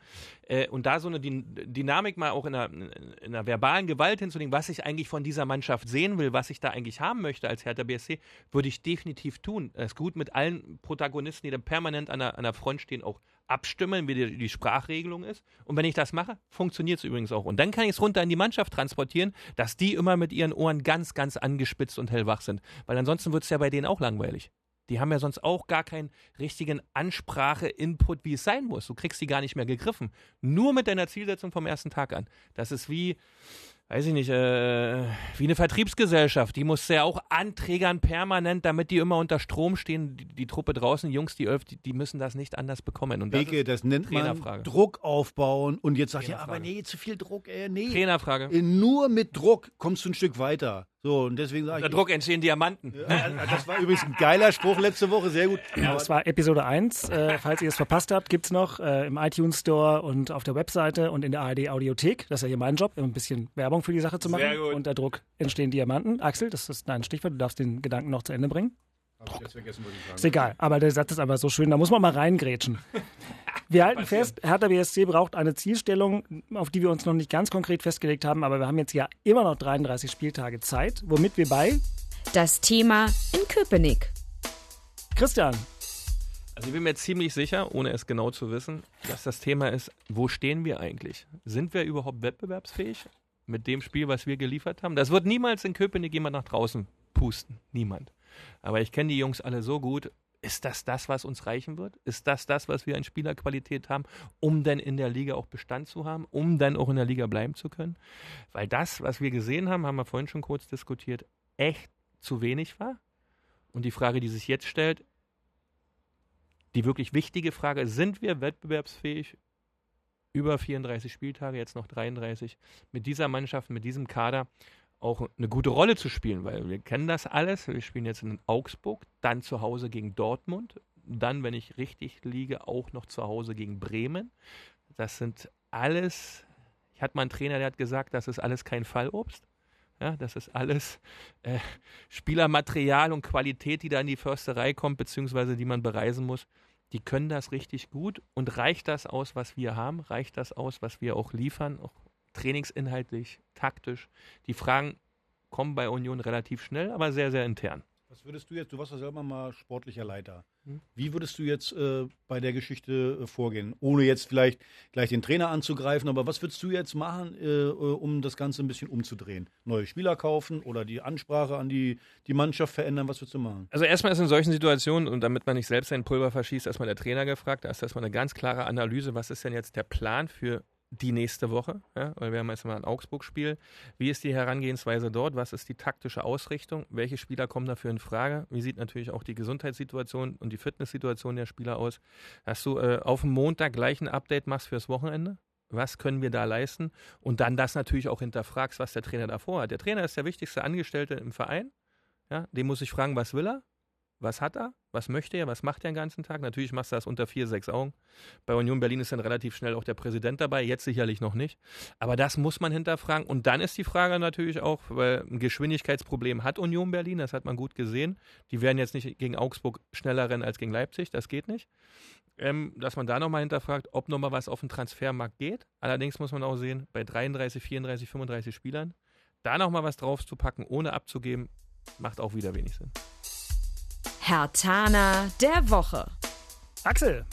S4: Äh, und da so eine Dyn- Dynamik mal auch in einer, in einer verbalen Gewalt hinzulegen, was ich eigentlich von dieser Mannschaft sehen will, was ich da eigentlich haben möchte als Hertha BSC, würde ich definitiv tun. Es ist gut mit allen Protagonisten, die da permanent an der, an der Front stehen, auch abstimmen, wie die, die Sprachregelung ist. Und wenn ich das mache, funktioniert es übrigens auch. Und dann kann ich es runter in die Mannschaft transportieren, dass die immer mit ihren Ohren ganz, ganz angespitzt und hellwach sind. Weil ansonsten wird es ja bei denen auch langweilig. Die haben ja sonst auch gar keinen richtigen Ansprache-Input, wie es sein muss. Du kriegst die gar nicht mehr gegriffen. Nur mit deiner Zielsetzung vom ersten Tag an. Das ist wie, weiß ich nicht, äh, wie eine Vertriebsgesellschaft. Die muss ja auch anträgern permanent, damit die immer unter Strom stehen. Die, die Truppe draußen, die Jungs, die Elf, die, die müssen das nicht anders bekommen. Und das
S5: Beke, das nennt man. Druck aufbauen und jetzt sagt ihr,
S4: Trainerfrage.
S5: aber nee, zu viel Druck, äh, nee.
S4: Trainerfrage.
S5: Äh, Nur mit Druck kommst du ein Stück weiter. So, und deswegen sage
S4: Unter
S5: ich.
S4: Druck entstehen Diamanten.
S5: Ja, das war übrigens ein geiler Spruch letzte Woche, sehr gut.
S3: Ja, das war Episode 1. Äh, falls ihr es verpasst habt, gibt es noch äh, im iTunes Store und auf der Webseite und in der ARD Audiothek. Das ist ja hier mein Job, ein bisschen Werbung für die Sache zu machen.
S4: Sehr gut.
S3: Unter Druck entstehen Diamanten. Axel, das ist dein Stichwort. Du darfst den Gedanken noch zu Ende bringen.
S5: Hab ich jetzt vergessen, was ich sagen
S3: Ist egal, aber der Satz ist einfach so schön, da muss man mal reingrätschen. [laughs] Wir halten fest, Hertha BSC braucht eine Zielstellung, auf die wir uns noch nicht ganz konkret festgelegt haben, aber wir haben jetzt ja immer noch 33 Spieltage Zeit, womit wir bei
S2: Das Thema in Köpenick.
S3: Christian.
S4: Also ich bin mir ziemlich sicher, ohne es genau zu wissen, dass das Thema ist, wo stehen wir eigentlich? Sind wir überhaupt wettbewerbsfähig mit dem Spiel, was wir geliefert haben? Das wird niemals in Köpenick jemand nach draußen pusten. Niemand. Aber ich kenne die Jungs alle so gut. Ist das das, was uns reichen wird? Ist das das, was wir an Spielerqualität haben, um dann in der Liga auch Bestand zu haben, um dann auch in der Liga bleiben zu können? Weil das, was wir gesehen haben, haben wir vorhin schon kurz diskutiert, echt zu wenig war. Und die Frage, die sich jetzt stellt, die wirklich wichtige Frage, sind wir wettbewerbsfähig über 34 Spieltage, jetzt noch 33, mit dieser Mannschaft, mit diesem Kader auch eine gute Rolle zu spielen, weil wir kennen das alles. Wir spielen jetzt in Augsburg, dann zu Hause gegen Dortmund, dann, wenn ich richtig liege, auch noch zu Hause gegen Bremen. Das sind alles, ich hatte mal einen Trainer, der hat gesagt, das ist alles kein Fallobst. Ja, das ist alles äh, Spielermaterial und Qualität, die da in die Försterei kommt, beziehungsweise die man bereisen muss. Die können das richtig gut und reicht das aus, was wir haben? Reicht das aus, was wir auch liefern? Auch trainingsinhaltlich, taktisch. Die Fragen kommen bei Union relativ schnell, aber sehr, sehr intern.
S5: Was würdest du jetzt, du warst ja selber mal sportlicher Leiter.
S4: Hm?
S5: Wie würdest du jetzt äh, bei der Geschichte äh, vorgehen? Ohne jetzt vielleicht gleich den Trainer anzugreifen, aber was würdest du jetzt machen, äh, um das Ganze ein bisschen umzudrehen? Neue Spieler kaufen oder die Ansprache an die, die Mannschaft verändern? Was würdest du machen?
S4: Also erstmal ist in solchen Situationen, und damit man nicht selbst sein Pulver verschießt, erstmal der Trainer gefragt. Da ist erstmal eine ganz klare Analyse, was ist denn jetzt der Plan für die nächste Woche, ja, weil wir haben jetzt mal ein Augsburg-Spiel. Wie ist die Herangehensweise dort? Was ist die taktische Ausrichtung? Welche Spieler kommen dafür in Frage? Wie sieht natürlich auch die Gesundheitssituation und die Fitnesssituation der Spieler aus? Dass du äh, auf dem Montag gleich ein Update machst fürs Wochenende? Was können wir da leisten? Und dann das natürlich auch hinterfragst, was der Trainer davor hat. Der Trainer ist der wichtigste Angestellte im Verein. Ja, dem muss ich fragen, was will er? Was hat er? Was möchte er? Was macht er den ganzen Tag? Natürlich machst du das unter vier, sechs Augen. Bei Union Berlin ist dann relativ schnell auch der Präsident dabei, jetzt sicherlich noch nicht. Aber das muss man hinterfragen. Und dann ist die Frage natürlich auch, weil ein Geschwindigkeitsproblem hat Union Berlin, das hat man gut gesehen. Die werden jetzt nicht gegen Augsburg schneller rennen als gegen Leipzig, das geht nicht. Ähm, dass man da nochmal hinterfragt, ob nochmal was auf dem Transfermarkt geht. Allerdings muss man auch sehen, bei 33, 34, 35 Spielern, da nochmal was drauf zu packen, ohne abzugeben, macht auch wieder wenig Sinn.
S2: Hertana der Woche.
S3: Axel.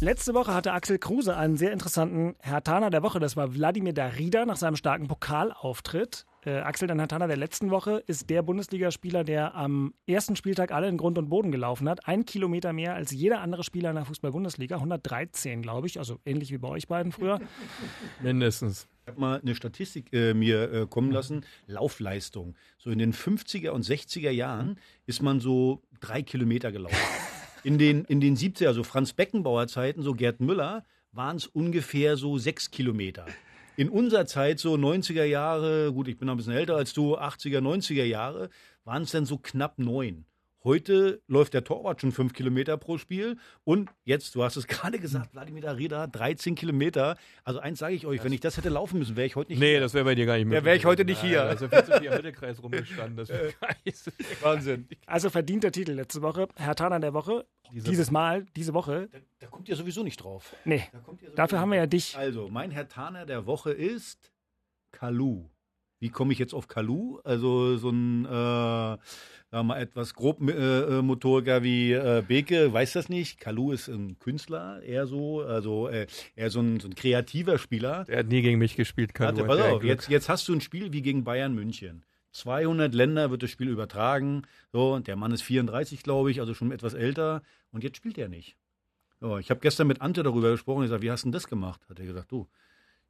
S3: Letzte Woche hatte Axel Kruse einen sehr interessanten Hertaner der Woche. Das war Wladimir Darida nach seinem starken Pokalauftritt. Äh, Axel, dein Hertaner der letzten Woche ist der Bundesligaspieler, der am ersten Spieltag alle in Grund und Boden gelaufen hat. Ein Kilometer mehr als jeder andere Spieler in der Fußball-Bundesliga. 113, glaube ich. Also ähnlich wie bei euch beiden früher. [laughs]
S4: Mindestens.
S5: Ich habe mal eine Statistik äh, mir äh, kommen lassen. Laufleistung. So in den 50er und 60er Jahren ist man so drei Kilometer gelaufen. In den, in den 70er, also Franz Beckenbauer Zeiten, so Gerd Müller, waren es ungefähr so sechs Kilometer. In unserer Zeit, so 90er Jahre, gut, ich bin noch ein bisschen älter als du, 80er, 90er Jahre, waren es dann so knapp neun. Heute läuft der Torwart schon fünf Kilometer pro Spiel. Und jetzt, du hast es [laughs] gerade gesagt, Wladimir Darida, 13 Kilometer. Also eins sage ich euch, wenn ich das hätte laufen müssen, wäre ich heute nicht
S4: Nee,
S5: hier.
S4: das wäre bei dir gar nicht möglich.
S5: Ja, wäre ich heute nicht hier.
S4: Also viel zu viel im Mittelkreis rumgestanden. So
S5: Wahnsinn.
S3: Also verdienter Titel letzte Woche. Hertaner der Woche.
S4: Diese
S3: Dieses Mal, diese Woche.
S5: Da, da kommt ihr sowieso nicht drauf.
S3: Nee,
S5: Da kommt ihr sowieso
S3: dafür haben wir ja dich.
S5: Also, mein Hertaner der Woche ist Kalu. Wie komme ich jetzt auf Kalu? Also so ein, äh, sagen wir mal, etwas grob äh, äh, Motoriker wie äh, Beke, weiß das nicht. Kalu ist ein Künstler, eher so, also äh, eher so ein, so ein kreativer Spieler.
S4: Der hat nie gegen mich gespielt, kann
S5: Warte, pass auf, jetzt, jetzt hast du ein Spiel wie gegen Bayern München. 200 Länder wird das Spiel übertragen. So, und der Mann ist 34, glaube ich, also schon etwas älter. Und jetzt spielt er nicht. So, ich habe gestern mit Ante darüber gesprochen. Ich gesagt, wie hast du denn das gemacht? Hat er gesagt, du,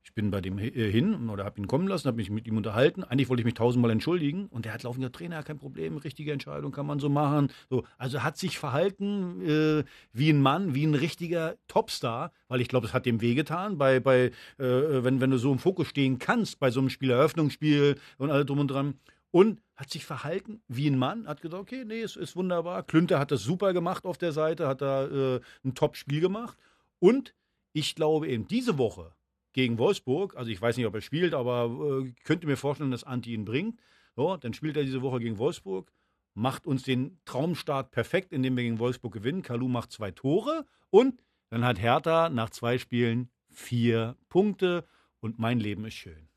S5: ich bin bei dem äh, hin oder habe ihn kommen lassen, habe mich mit ihm unterhalten. Eigentlich wollte ich mich tausendmal entschuldigen. Und der hat laufend gesagt, Trainer, kein Problem, richtige Entscheidung kann man so machen. So, also hat sich verhalten äh, wie ein Mann, wie ein richtiger Topstar, weil ich glaube, es hat dem wehgetan, bei, bei, äh, wenn, wenn du so im Fokus stehen kannst bei so einem Spiel, Eröffnungsspiel und alles drum und dran. Und hat sich verhalten wie ein Mann, hat gesagt, okay, nee, es ist wunderbar. Klünter hat das super gemacht auf der Seite, hat da äh, ein Top-Spiel gemacht. Und ich glaube eben diese Woche gegen Wolfsburg, also ich weiß nicht, ob er spielt, aber äh, könnte mir vorstellen, dass Anti ihn bringt. So, dann spielt er diese Woche gegen Wolfsburg. macht uns den Traumstart perfekt, indem wir gegen Wolfsburg gewinnen. Kalu macht zwei Tore und dann hat Hertha nach zwei Spielen vier Punkte und mein Leben ist schön.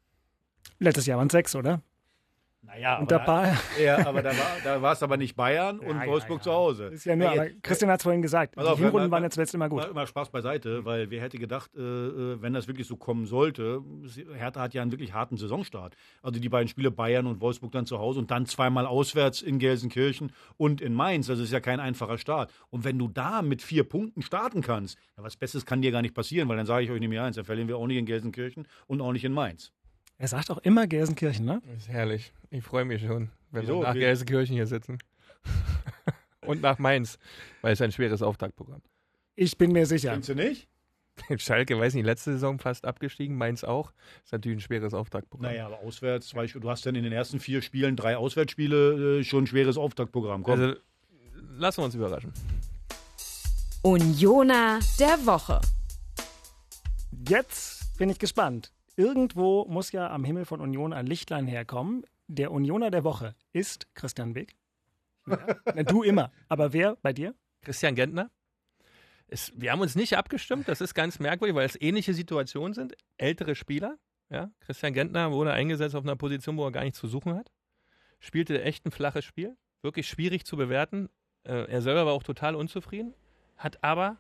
S3: Letztes Jahr waren es sechs, oder?
S5: Naja,
S3: Und dabei. [laughs]
S5: Ja, aber da war, da es aber nicht Bayern und
S3: Ja,
S5: Wolfsburg
S3: ja.
S5: zu Hause.
S3: Ist ja nur, aber
S5: jetzt-
S3: Christian hat es vorhin gesagt. Die Hinrunden waren ja zuletzt immer gut.
S5: Mal Spaß beiseite, weil wer hätte gedacht, äh, äh, wenn das wirklich so kommen sollte, Hertha hat ja einen wirklich harten Saisonstart. Also die beiden Spiele Bayern und Wolfsburg dann zu Hause und dann zweimal auswärts in Gelsenkirchen und in Mainz. Das ist ja kein einfacher Start. Und wenn du da mit vier Punkten starten kannst, was Besseres kann dir gar nicht passieren, weil dann sage ich euch nämlich eins, dann verlieren wir auch nicht in Gelsenkirchen und auch nicht in Mainz.
S3: Er sagt auch immer Gelsenkirchen, ne?
S4: Das ist herrlich. Ich freue mich schon, wenn
S5: Wieso?
S4: wir nach Gelsenkirchen hier sitzen. [laughs] Und nach Mainz, weil es ein schweres Auftaktprogramm.
S3: Ich bin mir sicher.
S5: Findest du nicht? [laughs]
S4: Schalke, weiß nicht, letzte Saison fast abgestiegen, Mainz auch. Ist natürlich ein schweres Auftaktprogramm.
S5: Naja, aber auswärts, zwei, du hast dann in den ersten vier Spielen drei Auswärtsspiele, äh, schon ein schweres Auftaktprogramm. Komm.
S4: Also, lassen wir uns überraschen.
S2: Unioner der Woche.
S3: Jetzt bin ich gespannt. Irgendwo muss ja am Himmel von Union ein Lichtlein herkommen. Der Unioner der Woche ist Christian Beck. Ja. [laughs] Du immer. Aber wer bei dir?
S4: Christian Gentner. Es, wir haben uns nicht abgestimmt, das ist ganz merkwürdig, weil es ähnliche Situationen sind. Ältere Spieler. Ja. Christian Gentner wurde eingesetzt auf einer Position, wo er gar nichts zu suchen hat. Spielte echt ein flaches Spiel. Wirklich schwierig zu bewerten. Äh, er selber war auch total unzufrieden. Hat aber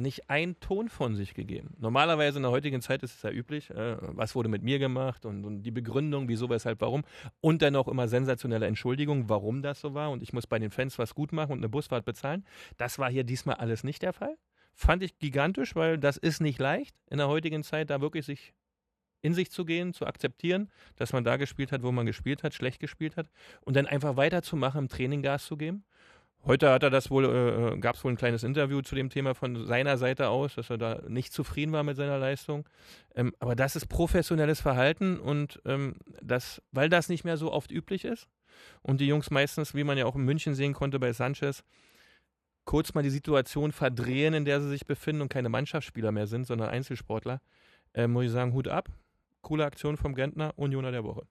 S4: nicht einen Ton von sich gegeben. Normalerweise in der heutigen Zeit ist es ja üblich, äh, was wurde mit mir gemacht und, und die Begründung, wieso, weshalb, warum. Und dann auch immer sensationelle Entschuldigungen, warum das so war und ich muss bei den Fans was gut machen und eine Busfahrt bezahlen. Das war hier diesmal alles nicht der Fall. Fand ich gigantisch, weil das ist nicht leicht in der heutigen Zeit, da wirklich sich in sich zu gehen, zu akzeptieren, dass man da gespielt hat, wo man gespielt hat, schlecht gespielt hat und dann einfach weiterzumachen, im Training Gas zu geben. Heute hat er das wohl, äh, gab es wohl ein kleines Interview zu dem Thema von seiner Seite aus, dass er da nicht zufrieden war mit seiner Leistung. Ähm, aber das ist professionelles Verhalten und ähm, das, weil das nicht mehr so oft üblich ist und die Jungs meistens, wie man ja auch in München sehen konnte bei Sanchez, kurz mal die Situation verdrehen, in der sie sich befinden und keine Mannschaftsspieler mehr sind, sondern Einzelsportler, äh, muss ich sagen, Hut ab. Coole Aktion vom Gentner, Unioner der Woche.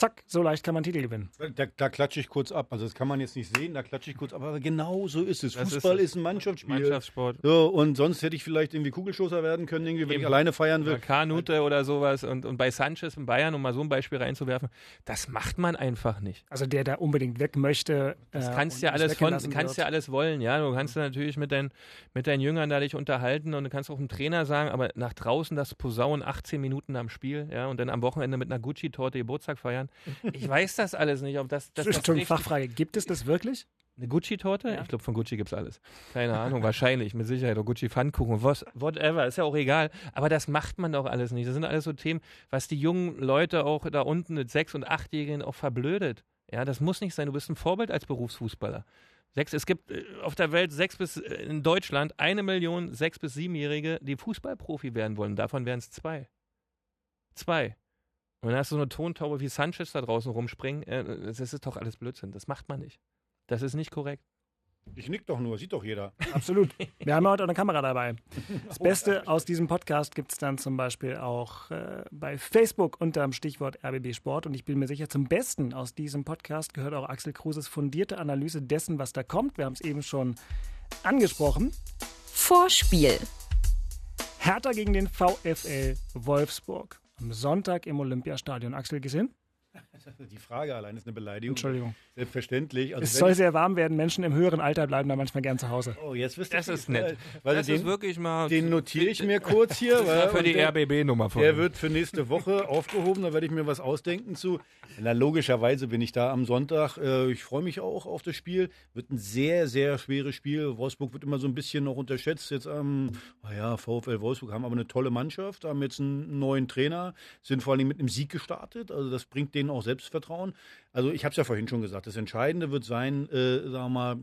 S3: Zack, so leicht kann man Titel gewinnen.
S5: Da, da klatsche ich kurz ab. Also das kann man jetzt nicht sehen, da klatsche ich kurz ab. Aber genau so ist es.
S4: Das ist
S5: Fußball
S4: es.
S5: ist, ein Mannschaftsspiel.
S4: Mannschaftssport.
S5: So, und sonst hätte ich vielleicht irgendwie Kugelstoßer werden können, irgendwie, wenn
S4: Eben.
S5: ich alleine feiern will.
S4: Oder Kanute oder sowas. Und, und bei Sanchez in Bayern, um mal so ein Beispiel reinzuwerfen, das macht man einfach nicht.
S3: Also der da unbedingt weg möchte.
S4: Das
S3: äh,
S4: kannst ja
S3: nicht
S4: alles von, kannst ja alles wollen, ja. Du kannst natürlich mit, dein, mit deinen Jüngern da dich unterhalten und du kannst auch dem Trainer sagen, aber nach draußen das Posaunen 18 Minuten am Spiel, ja, und dann am Wochenende mit einer Gucci-Torte Geburtstag feiern. [laughs] Ich weiß das alles nicht, ob das, das, das
S3: Entschuldigung, Fachfrage. Gibt es das wirklich?
S4: Eine Gucci-Torte?
S3: Ja.
S4: Ich glaube, von Gucci gibt es alles. Keine Ahnung, wahrscheinlich, mit Sicherheit. Oder Gucci-Pfannkuchen, was, whatever, ist ja auch egal. Aber das macht man doch alles nicht. Das sind alles so Themen, was die jungen Leute auch da unten mit Sechs- und Achtjährigen auch verblödet. Ja, das muss nicht sein. Du bist ein Vorbild als Berufsfußballer. Sechs, es gibt äh, auf der Welt sechs bis, äh, in Deutschland eine Million sechs- bis siebenjährige, die Fußballprofi werden wollen. Davon wären es zwei. Zwei. Und dann hast du so eine Tontaube wie Sanchez da draußen rumspringen. Äh, Das ist doch alles Blödsinn. Das macht man nicht. Das ist nicht korrekt.
S5: Ich nick doch nur, sieht doch jeder. [laughs]
S3: Absolut. Wir haben ja heute auch eine Kamera dabei. Das [laughs] Beste aus diesem Podcast gibt es dann zum Beispiel auch äh, bei Facebook unter dem Stichwort RBB Sport. Und ich bin mir sicher, zum Besten aus diesem Podcast gehört auch Axel Kruses fundierte Analyse dessen, was da kommt. Wir haben es eben schon angesprochen.
S2: Vorspiel.
S3: Hertha gegen den VfL Wolfsburg. Am Sonntag im Olympiastadion. Axel gesehen? [laughs]
S5: Die Frage allein ist eine Beleidigung.
S3: Entschuldigung.
S5: Selbstverständlich. Also
S3: Es soll sehr warm werden. Menschen im höheren Alter bleiben da manchmal gern zu Hause.
S5: Oh, jetzt wisst ihr
S4: Das ist nett.
S5: Weil
S4: das
S5: den,
S4: ist wirklich mal.
S5: den notiere ich mir kurz hier. [laughs]
S4: Das war für die RBB-Nummer von
S5: Der wird für nächste Woche [laughs] aufgehoben, da werde ich mir was ausdenken zu. Na, logischerweise bin ich da am Sonntag. Äh, Ich freue mich auch auf das Spiel. Wird ein sehr, sehr schweres Spiel. Wolfsburg wird immer so ein bisschen noch unterschätzt. Jetzt am, naja, VfL Wolfsburg haben aber eine tolle Mannschaft, haben jetzt einen neuen Trainer, sind vor allem mit einem Sieg gestartet. Also das bringt denen auch Selbstvertrauen. Also ich habe es ja vorhin schon gesagt. Das Entscheidende wird sein, äh, sagen mal,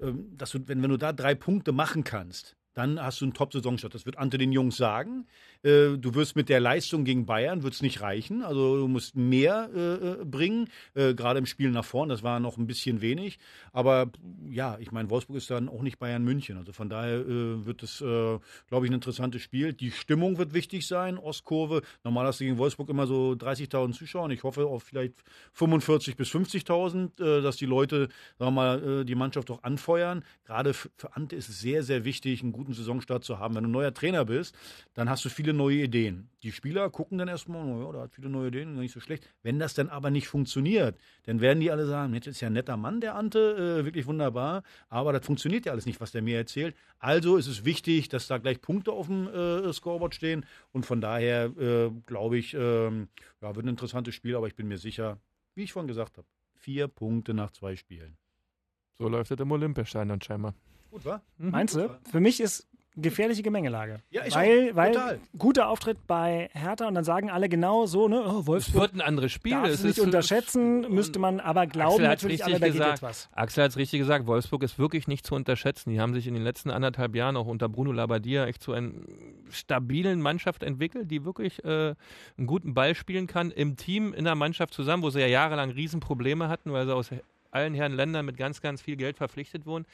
S5: ähm, dass du, wenn, wenn du da drei Punkte machen kannst, dann hast du einen Top-Saisonstart. Das wird Ante den Jungs sagen. Äh, du wirst mit der Leistung gegen Bayern wird's nicht reichen. Also du musst mehr äh, bringen, äh, gerade im Spiel nach vorn. Das war noch ein bisschen wenig. Aber ja, ich meine, Wolfsburg ist dann auch nicht Bayern München. Also von daher äh, wird es, äh, glaube ich, ein interessantes Spiel. Die Stimmung wird wichtig sein. Ostkurve. Normal hast du gegen Wolfsburg immer so 30.000 Zuschauer. Ich hoffe auf vielleicht 45 bis 50.000, äh, dass die Leute, sagen wir mal, die Mannschaft auch anfeuern. Gerade für Ante ist es sehr, sehr wichtig, einen guten Saisonstart zu haben. Wenn du neuer Trainer bist, dann hast du viele neue Ideen. Die Spieler gucken dann erstmal, oh ja, der hat viele neue Ideen, nicht so schlecht. Wenn das dann aber nicht funktioniert, dann werden die alle sagen, jetzt ist ja ein netter Mann, der Ante, äh, wirklich wunderbar, aber das funktioniert ja alles nicht, was der mir erzählt. Also ist es wichtig, dass da gleich Punkte auf dem äh, Scoreboard stehen und von daher äh, glaube ich, ähm, ja, wird ein interessantes Spiel, aber ich bin mir sicher, wie ich vorhin gesagt habe, vier Punkte nach zwei Spielen.
S4: So läuft es im Olympiastadion anscheinend.
S5: Gut, wa?
S3: Mhm. Meinst du? Für mich ist gefährliche Gemengelage.
S5: Ja, ich
S3: weil,
S5: auch.
S3: weil
S5: Total.
S3: guter Auftritt bei Hertha und dann sagen alle genau so, ne, oh,
S4: Es
S3: Wolfsburg
S4: wird ein anderes Spiel.
S3: darf
S4: Es
S3: es nicht
S4: ist-
S3: unterschätzen, müsste man aber glauben
S4: Axel
S3: natürlich
S4: richtig
S3: geht
S4: gesagt.
S3: jetzt was.
S4: Axel hat es richtig gesagt, Wolfsburg ist wirklich nicht zu unterschätzen. Die haben sich in den letzten anderthalb Jahren auch unter Bruno Labbadia echt zu einer stabilen Mannschaft entwickelt, die wirklich äh, einen guten Ball spielen kann, im Team, in der Mannschaft zusammen, wo sie ja jahrelang Riesenprobleme hatten, weil sie aus allen Herren Ländern mit ganz, ganz viel Geld verpflichtet wurden.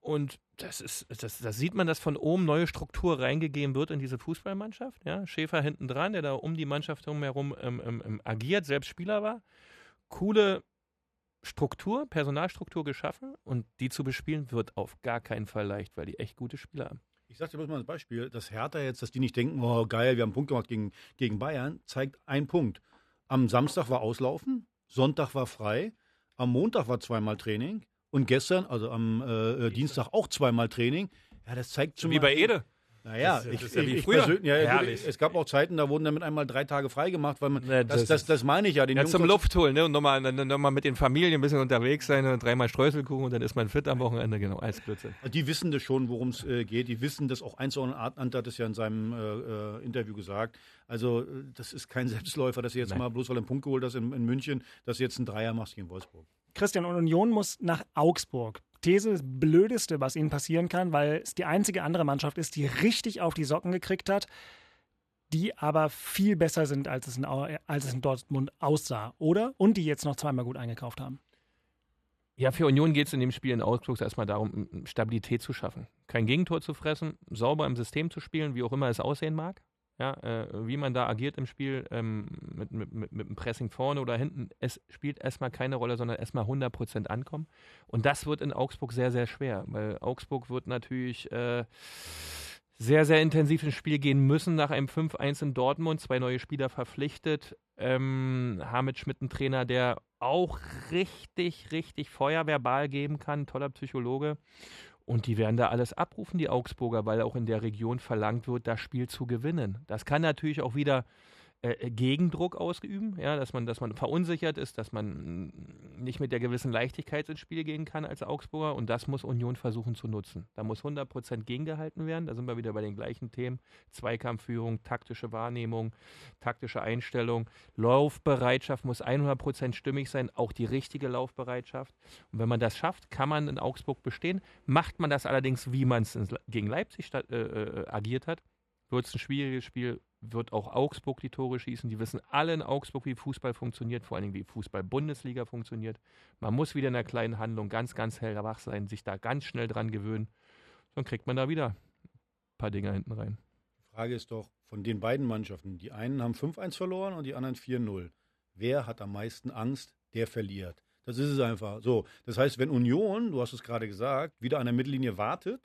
S4: Und das ist, das, das sieht man, dass von oben neue Struktur reingegeben wird in diese Fußballmannschaft. Ja? Schäfer hinten dran, der da um die Mannschaft herum ähm, ähm, ähm, agiert, selbst Spieler war. Coole Struktur, Personalstruktur geschaffen und die zu bespielen wird auf gar keinen Fall leicht, weil die echt gute Spieler haben.
S5: Ich sage dir bloß mal ein Beispiel. Das Hertha jetzt, dass die nicht denken, oh geil, wir haben einen Punkt gemacht gegen, gegen Bayern, zeigt einen Punkt. Am Samstag war Auslaufen, Sonntag war frei, am Montag war zweimal Training und gestern, also am äh, äh, Dienstag auch zweimal Training. Ja, das zeigt schon
S4: Wie bei Ede.
S5: Naja, ich,
S4: ja
S5: ich,
S4: wie
S5: ich
S4: früher.
S5: persönlich, ja,
S4: Herrlich.
S5: es gab auch Zeiten, da wurden damit einmal drei Tage frei gemacht, weil man,
S4: Ja,
S5: das,
S4: das
S5: das, das meine ich ja. Den
S4: Ja,
S5: Jungs
S4: zum Luft holen, ne? Und nochmal noch mal mit den Familien ein bisschen unterwegs sein und dreimal Streuselkuchen und dann ist man fit am Wochenende, genau, als Blödsinn.
S5: Die wissen das schon, worum es äh, geht. Die wissen das auch einzuordnen. Ant hat es ja in seinem äh, äh, Interview gesagt. Also, äh, das ist kein [laughs] Selbstläufer, dass du jetzt
S4: Nein.
S5: mal bloß weil du einen Punkt geholt hast in, in München, dass du jetzt einen Dreier machst gegen Wolfsburg.
S3: Christian und Union muss nach Augsburg. These das Blödeste, was ihnen passieren kann, weil es die einzige andere Mannschaft ist, die richtig auf die Socken gekriegt hat, die aber viel besser sind, als es in, als es in Dortmund aussah, oder? Und die jetzt noch zweimal gut eingekauft haben.
S4: Ja, für Union geht es in dem Spiel in Augsburg erstmal darum, Stabilität zu schaffen. Kein Gegentor zu fressen, sauber im System zu spielen, wie auch immer es aussehen mag. Ja, äh, wie man da agiert im Spiel, ähm, mit, mit, mit, mit dem Pressing vorne oder hinten, es spielt erstmal keine Rolle, sondern erstmal 100% ankommen. Und das wird in Augsburg sehr, sehr schwer, weil Augsburg wird natürlich äh, sehr, sehr intensiv ins Spiel gehen müssen nach einem 5-1 in Dortmund, zwei neue Spieler verpflichtet. Ähm, Hamid Schmidt, ein Trainer, der auch richtig, richtig Feuer verbal geben kann, toller Psychologe. Und die werden da alles abrufen, die Augsburger, weil auch in der Region verlangt wird, das Spiel zu gewinnen. Das kann natürlich auch wieder äh, Gegendruck ausüben, ja, dass man, dass man verunsichert ist, dass man mm, nicht mit der gewissen Leichtigkeit ins Spiel gehen kann als Augsburger und das muss Union versuchen zu nutzen. Da muss 100% gegengehalten werden, da sind wir wieder bei den gleichen Themen, Zweikampfführung, taktische Wahrnehmung, taktische Einstellung, Laufbereitschaft muss 100% stimmig sein, auch die richtige Laufbereitschaft und wenn man das schafft, kann man in Augsburg bestehen. Macht man das allerdings, wie man es gegen Leipzig äh, äh, agiert hat, wird es ein schwieriges Spiel, wird auch Augsburg die Tore schießen. Die wissen alle in Augsburg, wie Fußball funktioniert, vor allen Dingen wie Fußball-Bundesliga funktioniert. Man muss wieder in der kleinen Handlung ganz, ganz hell wach sein, sich da ganz schnell dran gewöhnen. Dann kriegt man da wieder ein paar Dinge hinten rein.
S5: Die Frage ist doch, von den beiden Mannschaften, die einen haben 5-1 verloren und die anderen 4-0. Wer hat am meisten Angst? Der verliert. Das ist es einfach. So, das heißt, wenn Union, du hast es gerade gesagt, wieder an der Mittellinie wartet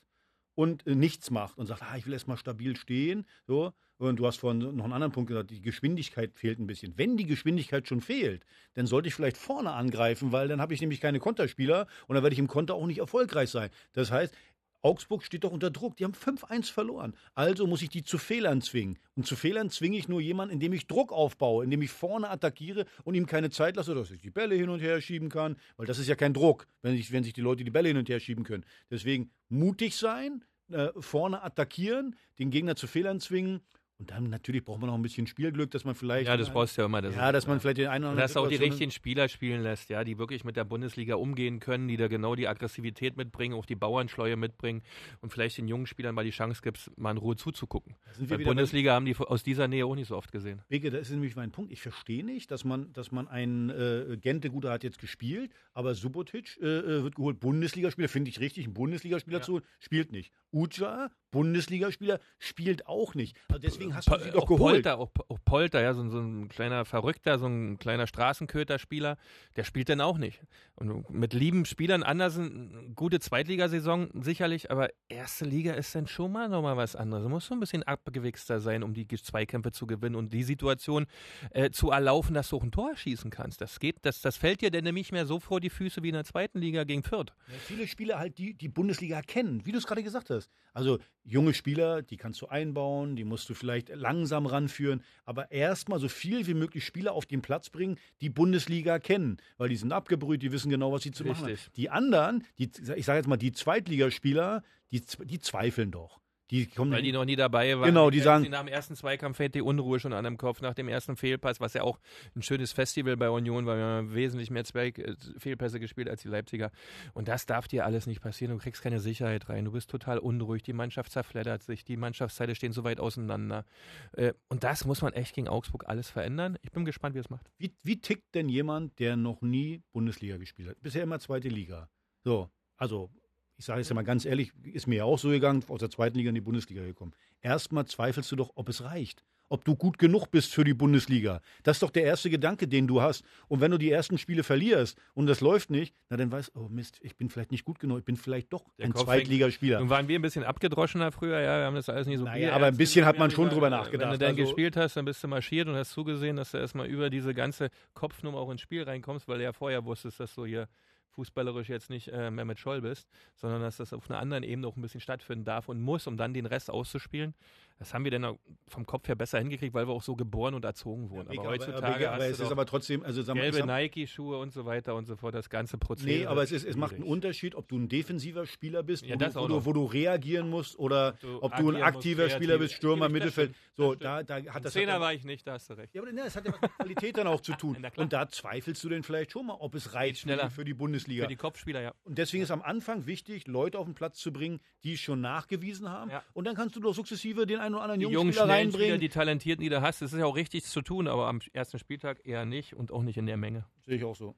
S5: und äh, nichts macht und sagt, ah, ich will erstmal stabil stehen, so, und du hast vorhin noch einen anderen Punkt gesagt, die Geschwindigkeit fehlt ein bisschen. Wenn die Geschwindigkeit schon fehlt, dann sollte ich vielleicht vorne angreifen, weil dann habe ich nämlich keine Konterspieler und dann werde ich im Konter auch nicht erfolgreich sein. Das heißt, Augsburg steht doch unter Druck. Die haben 5-1 verloren. Also muss ich die zu Fehlern zwingen. Und zu Fehlern zwinge ich nur jemanden, indem ich Druck aufbaue, indem ich vorne attackiere und ihm keine Zeit lasse, dass ich die Bälle hin und her schieben kann. Weil das ist ja kein Druck, wenn, ich, wenn sich die Leute die Bälle hin und her schieben können. Deswegen mutig sein, äh, vorne attackieren, den Gegner zu Fehlern zwingen. Und dann natürlich braucht man noch ein bisschen Spielglück, dass man vielleicht.
S4: Ja, das brauchst du ja immer. Das
S5: ja, dass man vielleicht den einen oder anderen.
S4: dass auch die richtigen Spieler spielen lässt, ja, die wirklich mit der Bundesliga umgehen können, die da genau die Aggressivität mitbringen, auch die Bauernschleue mitbringen und vielleicht den jungen Spielern mal die Chance gibst, mal in Ruhe zuzugucken.
S5: wieder bei-
S4: Bundesliga haben die aus dieser Nähe auch nicht so oft gesehen.
S5: Beke, das ist nämlich mein Punkt. Ich verstehe nicht, dass man, dass man einen äh, Gente Guter hat jetzt gespielt, aber Subotic äh, äh, wird geholt. Bundesligaspieler, finde ich richtig, ein Bundesligaspieler zu holen, spielt nicht. Uja, Bundesligaspieler, spielt auch nicht. Also deswegen hast du sie doch
S4: auch
S5: geholt.
S4: Polter, auch, auch Polter, ja, so, ein- so ein kleiner Verrückter, so ein kleiner Straßenköter-Spieler, der spielt dann auch nicht. Und mit lieben Spielern, Andersen, gute Zweitligasaison sicherlich, aber erste Liga ist dann schon mal nochmal was anderes. Du musst so ein bisschen abgewichster sein, um die Zweikämpfe zu gewinnen und die Situation äh, zu erlaufen, dass du auch ein Tor schießen kannst. Das geht, das, das fällt dir dann nämlich mehr so vor die Füße wie in der zweiten Liga gegen Fürth.
S5: Ja, viele Spieler halt, die die Bundesliga kennen, wie du es gerade gesagt hast. Also junge Spieler, die kannst du einbauen, die musst du vielleicht langsam ranführen, aber erstmal so viel wie möglich Spieler auf den Platz bringen, die Bundesliga kennen, weil die sind abgebrüht, die wissen genau, was sie zu machen haben.
S4: Richtig.
S5: Die anderen, die, ich sage jetzt mal, die Zweitligaspieler, die, die zweifeln doch. Die kommen
S4: Weil die noch nie dabei waren.
S5: Genau, die sagen-
S4: Nach dem ersten Zweikampf fällt die Unruhe schon an dem Kopf, nach dem ersten Fehlpass, was ja auch ein schönes Festival bei Union war. Wir haben wesentlich mehr Zweig äh, Fehlpässe gespielt als die Leipziger. Und das darf dir alles nicht passieren. Du kriegst keine Sicherheit rein. Du bist total unruhig. Die Mannschaft zerfleddert sich. Die Mannschaftsteile stehen so weit auseinander. Äh, Und das muss man echt gegen Augsburg alles verändern. Ich bin gespannt, wie es macht.
S5: Wie, wie tickt denn jemand, der noch nie Bundesliga gespielt hat? Bisher immer zweite Liga. So, also ich sage es ja mal ganz ehrlich, ist mir ja auch so gegangen, aus der zweiten Liga in die Bundesliga gekommen. Erstmal zweifelst du doch, ob es reicht. Ob du gut genug bist für die Bundesliga. Das ist doch der erste Gedanke, den du hast. Und wenn du die ersten Spiele verlierst und das läuft nicht, na dann weißt du, oh Mist, ich bin vielleicht nicht gut genug, ich bin vielleicht doch
S4: Der
S5: ein
S4: Kopf
S5: Zweitligaspieler.
S4: Nun waren wir ein bisschen abgedroschener früher, ja, wir haben das alles nicht so
S5: Naja, aber ein bisschen hat man schon drüber nachgedacht.
S4: Wenn du dann
S5: Also-
S4: gespielt hast, dann bist du marschiert und hast zugesehen, dass du erstmal über diese ganze Kopfnummer auch ins Spiel reinkommst, weil du ja vorher wusstest, dass du hier fußballerisch jetzt nicht äh, Mehmet Scholl bist, sondern dass das auf einer anderen Ebene auch ein bisschen stattfinden darf und muss, um dann den Rest auszuspielen. Das haben wir dann auch vom Kopf her besser hingekriegt, weil wir auch so geboren und erzogen wurden.
S5: Beke,
S4: aber heutzutage
S5: aber- aber
S4: hast
S5: es
S4: du
S5: ist aber trotzdem, also sag mal,
S4: gelbe Nike-Schuhe und so weiter und so fort, das ganze Prozess.
S5: Nee, aber es ist, es macht einen Unterschied, ob du ein defensiver Spieler bist,
S4: Ja,
S5: wo, du, wo, du, wo du reagieren musst, oder
S4: du
S5: ob du ein
S4: musst,
S5: aktiver
S4: kreativ.
S5: Spieler bist, [laughs] Stürmer, Mittelfeld. So, da, da hat das.
S4: Zehner war ich nicht, da hast du recht.
S5: ja, aber ne, das hat ja mit Qualität dann auch zu tun. [laughs] Und da zweifelst du denn vielleicht schon mal, ob es reicht
S4: schneller.
S5: für die Bundesliga.
S4: Für die Kopfspieler, ja.
S5: und deswegen ist am Anfang wichtig, Leute auf den Platz zu bringen, die es schon nachgewiesen haben.
S4: Ja.
S5: Und dann kannst du doch sukzessive den einen oder anderen
S4: die
S5: jungen
S4: jungen,
S5: Spieler
S4: schnellen Spieler,
S5: reinbringen.
S4: die Talentierten, die du hast, das ist ja auch richtig zu tun, aber am ersten Spieltag eher nicht und auch nicht in der Menge.
S5: Sehe ich auch so.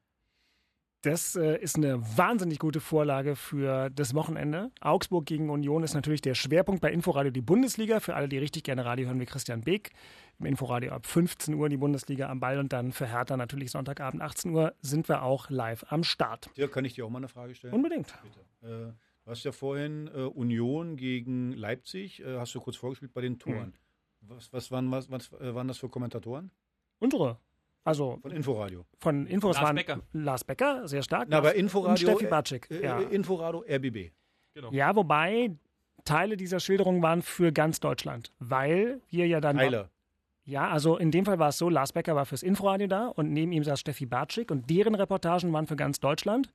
S3: Das äh, ist eine wahnsinnig gute Vorlage für das Wochenende. Augsburg gegen Union ist natürlich der Schwerpunkt bei Inforadio die Bundesliga. Für alle, die richtig gerne Radio hören, wie Christian Beek. Im Inforadio ab 15 Uhr die Bundesliga am Ball und dann für Hertha natürlich Sonntagabend 18 Uhr sind wir auch live am Start.
S5: Dirk, kann ich dir auch mal eine Frage stellen?
S3: Unbedingt.
S5: Äh, du hast ja vorhin äh, Union gegen Leipzig, äh, hast du kurz vorgespielt bei den Toren. Was, was, waren, was, was äh, waren das für Kommentatoren?
S3: Unsere. Also
S5: Von Inforadio.
S3: von Infos
S4: Lars
S3: waren
S4: Becker.
S3: Lars Becker, sehr stark.
S5: Na, aber Inforadio.
S3: Und Steffi
S5: äh,
S3: Batschik.
S5: Äh,
S3: ja.
S5: Inforadio, RBB.
S3: ja, wobei Teile dieser Schilderung waren für ganz Deutschland, weil wir ja dann
S5: Heiler.
S3: Ja, also in dem Fall war es so, Lars Becker war fürs Inforadio da und neben ihm saß Steffi Bartschik und deren Reportagen waren für ganz Deutschland.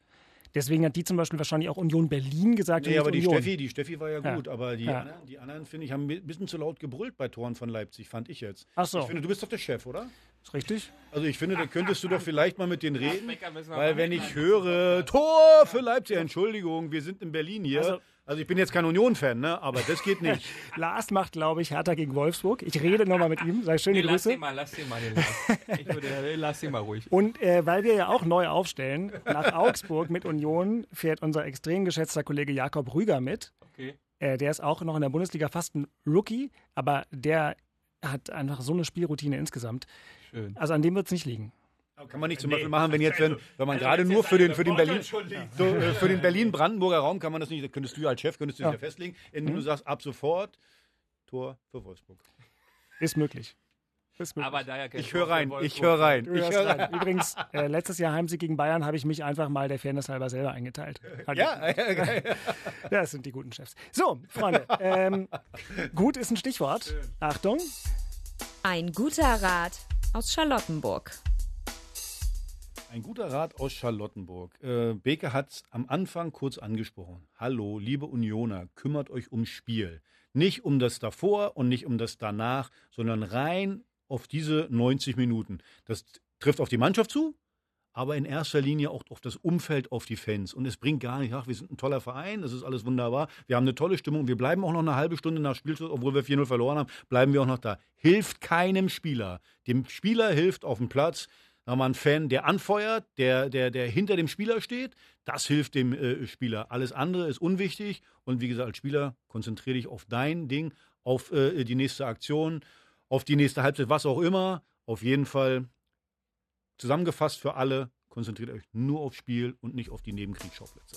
S3: Deswegen hat die zum Beispiel wahrscheinlich auch Union Berlin gesagt.
S5: Nee,
S3: nicht
S5: aber die
S3: Union.
S5: Steffi, die Steffi war ja
S3: Ja.
S5: gut, aber die,
S3: Ja.
S5: anderen, die anderen, finde ich, haben ein bisschen zu laut gebrüllt bei Toren von Leipzig, fand ich jetzt.
S3: Ach so.
S5: Ich finde, du bist doch der Chef, oder?
S3: Ist richtig?
S5: Also ich finde, da könntest du doch vielleicht mal mit denen reden, weil wenn ich höre, Tor für Leipzig, Entschuldigung, wir sind in Berlin hier.
S3: Also-
S5: Also, ich bin jetzt kein Union-Fan, ne? aber das geht nicht. [laughs]
S3: Lars macht, glaube ich, Hertha gegen Wolfsburg. Ich rede nochmal mit ihm, sage schöne
S4: Nee, lass
S3: Grüße.
S4: den mal, lass den mal. Den Lars. ich würde, lass den mal ruhig.
S3: Und äh, weil wir ja auch neu aufstellen, nach Augsburg mit Union fährt unser extrem geschätzter Kollege Jakob Rüger mit.
S4: Okay.
S3: Äh, der ist auch noch in der Bundesliga fast ein Rookie, aber der hat einfach so eine Spielroutine insgesamt.
S4: Schön.
S3: Also an dem wird es nicht liegen.
S5: Kann man nicht zum Beispiel machen, wenn jetzt, wenn, wenn man
S4: Also
S5: gerade nur für den, für den Berlin,
S4: schon liegt.
S5: so, äh, für den [laughs] Berlin-Brandenburger Raum kann man das nicht, könntest du als Chef, könntest du
S3: Ja.
S5: ja. festlegen, indem du sagst, ab sofort Tor für Wolfsburg.
S3: Ist möglich. Ist möglich.
S4: Aber daher
S5: Ich höre rein, ich höre rein, ich höre
S3: rein.
S5: rein.
S3: Übrigens, [laughs] äh, letztes Jahr Heimsieg gegen Bayern habe ich mich einfach mal der Fairness halber selber eingeteilt. Hat
S5: Ja, [laughs] ja, geil.
S3: Ja, das sind die guten Chefs. So, Freunde, ähm, gut ist ein Stichwort. Achtung.
S2: Ein guter Rat aus Charlottenburg.
S5: Ein guter Rat aus Charlottenburg. Äh, Beke hat es am Anfang kurz angesprochen. Hallo, liebe Unioner, kümmert euch ums Spiel. Nicht um das davor und nicht um das danach, sondern rein auf diese 90 Minuten. Das trifft auf die Mannschaft zu, aber in erster Linie auch auf das Umfeld, auf die Fans. Und es bringt gar nicht, ach, wir sind ein toller Verein, das ist alles wunderbar, wir haben eine tolle Stimmung, wir bleiben auch noch eine halbe Stunde nach Spielschluss, obwohl wir 4-0 verloren haben, bleiben wir auch noch da. Hilft keinem Spieler. Dem Spieler hilft auf dem Platz, da mal ein Fan, der anfeuert, der, der, der hinter dem Spieler steht. Das hilft dem äh, Spieler. Alles andere ist unwichtig. Und wie gesagt, als Spieler konzentriere dich auf dein Ding, auf äh, die nächste Aktion, auf die nächste Halbzeit, was auch immer. Auf jeden Fall zusammengefasst für alle, konzentriert euch nur aufs Spiel und nicht auf die Nebenkriegsschauplätze.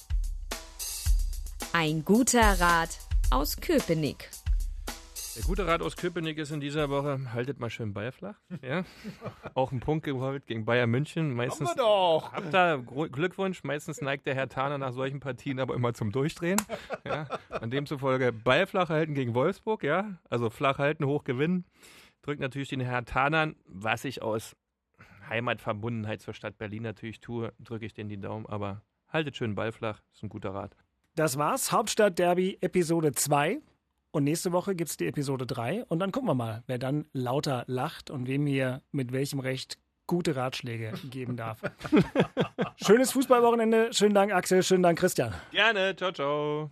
S2: Ein guter Rat aus Köpenick.
S4: Der gute Rat aus Köpenick ist in dieser Woche, haltet mal schön Ball flach. [laughs] Ja? Auch einen Punkt geholt gegen Bayern München. Meistens,
S5: Haben wir doch.
S4: Habt da Glückwunsch. Meistens neigt der Herr Tahner nach solchen Partien aber immer zum Durchdrehen. Ja? Und demzufolge Ball flach halten gegen Wolfsburg. Ja? Also flach halten, hoch gewinnen. Drückt natürlich den Herrn Tahnern, was ich aus Heimatverbundenheit zur Stadt Berlin natürlich tue, drücke ich denen die Daumen. Aber haltet schön Ball flach. Ist ein guter Rat.
S3: Das war's. Hauptstadt Derby Episode 2. Und nächste Woche gibt es die Episode 3 und dann gucken wir mal, wer dann lauter lacht und wem hier mit welchem Recht gute Ratschläge geben darf. [laughs] Schönes Fußballwochenende. Schönen Dank, Axel. Schönen Dank, Christian.
S4: Gerne. Ciao, ciao.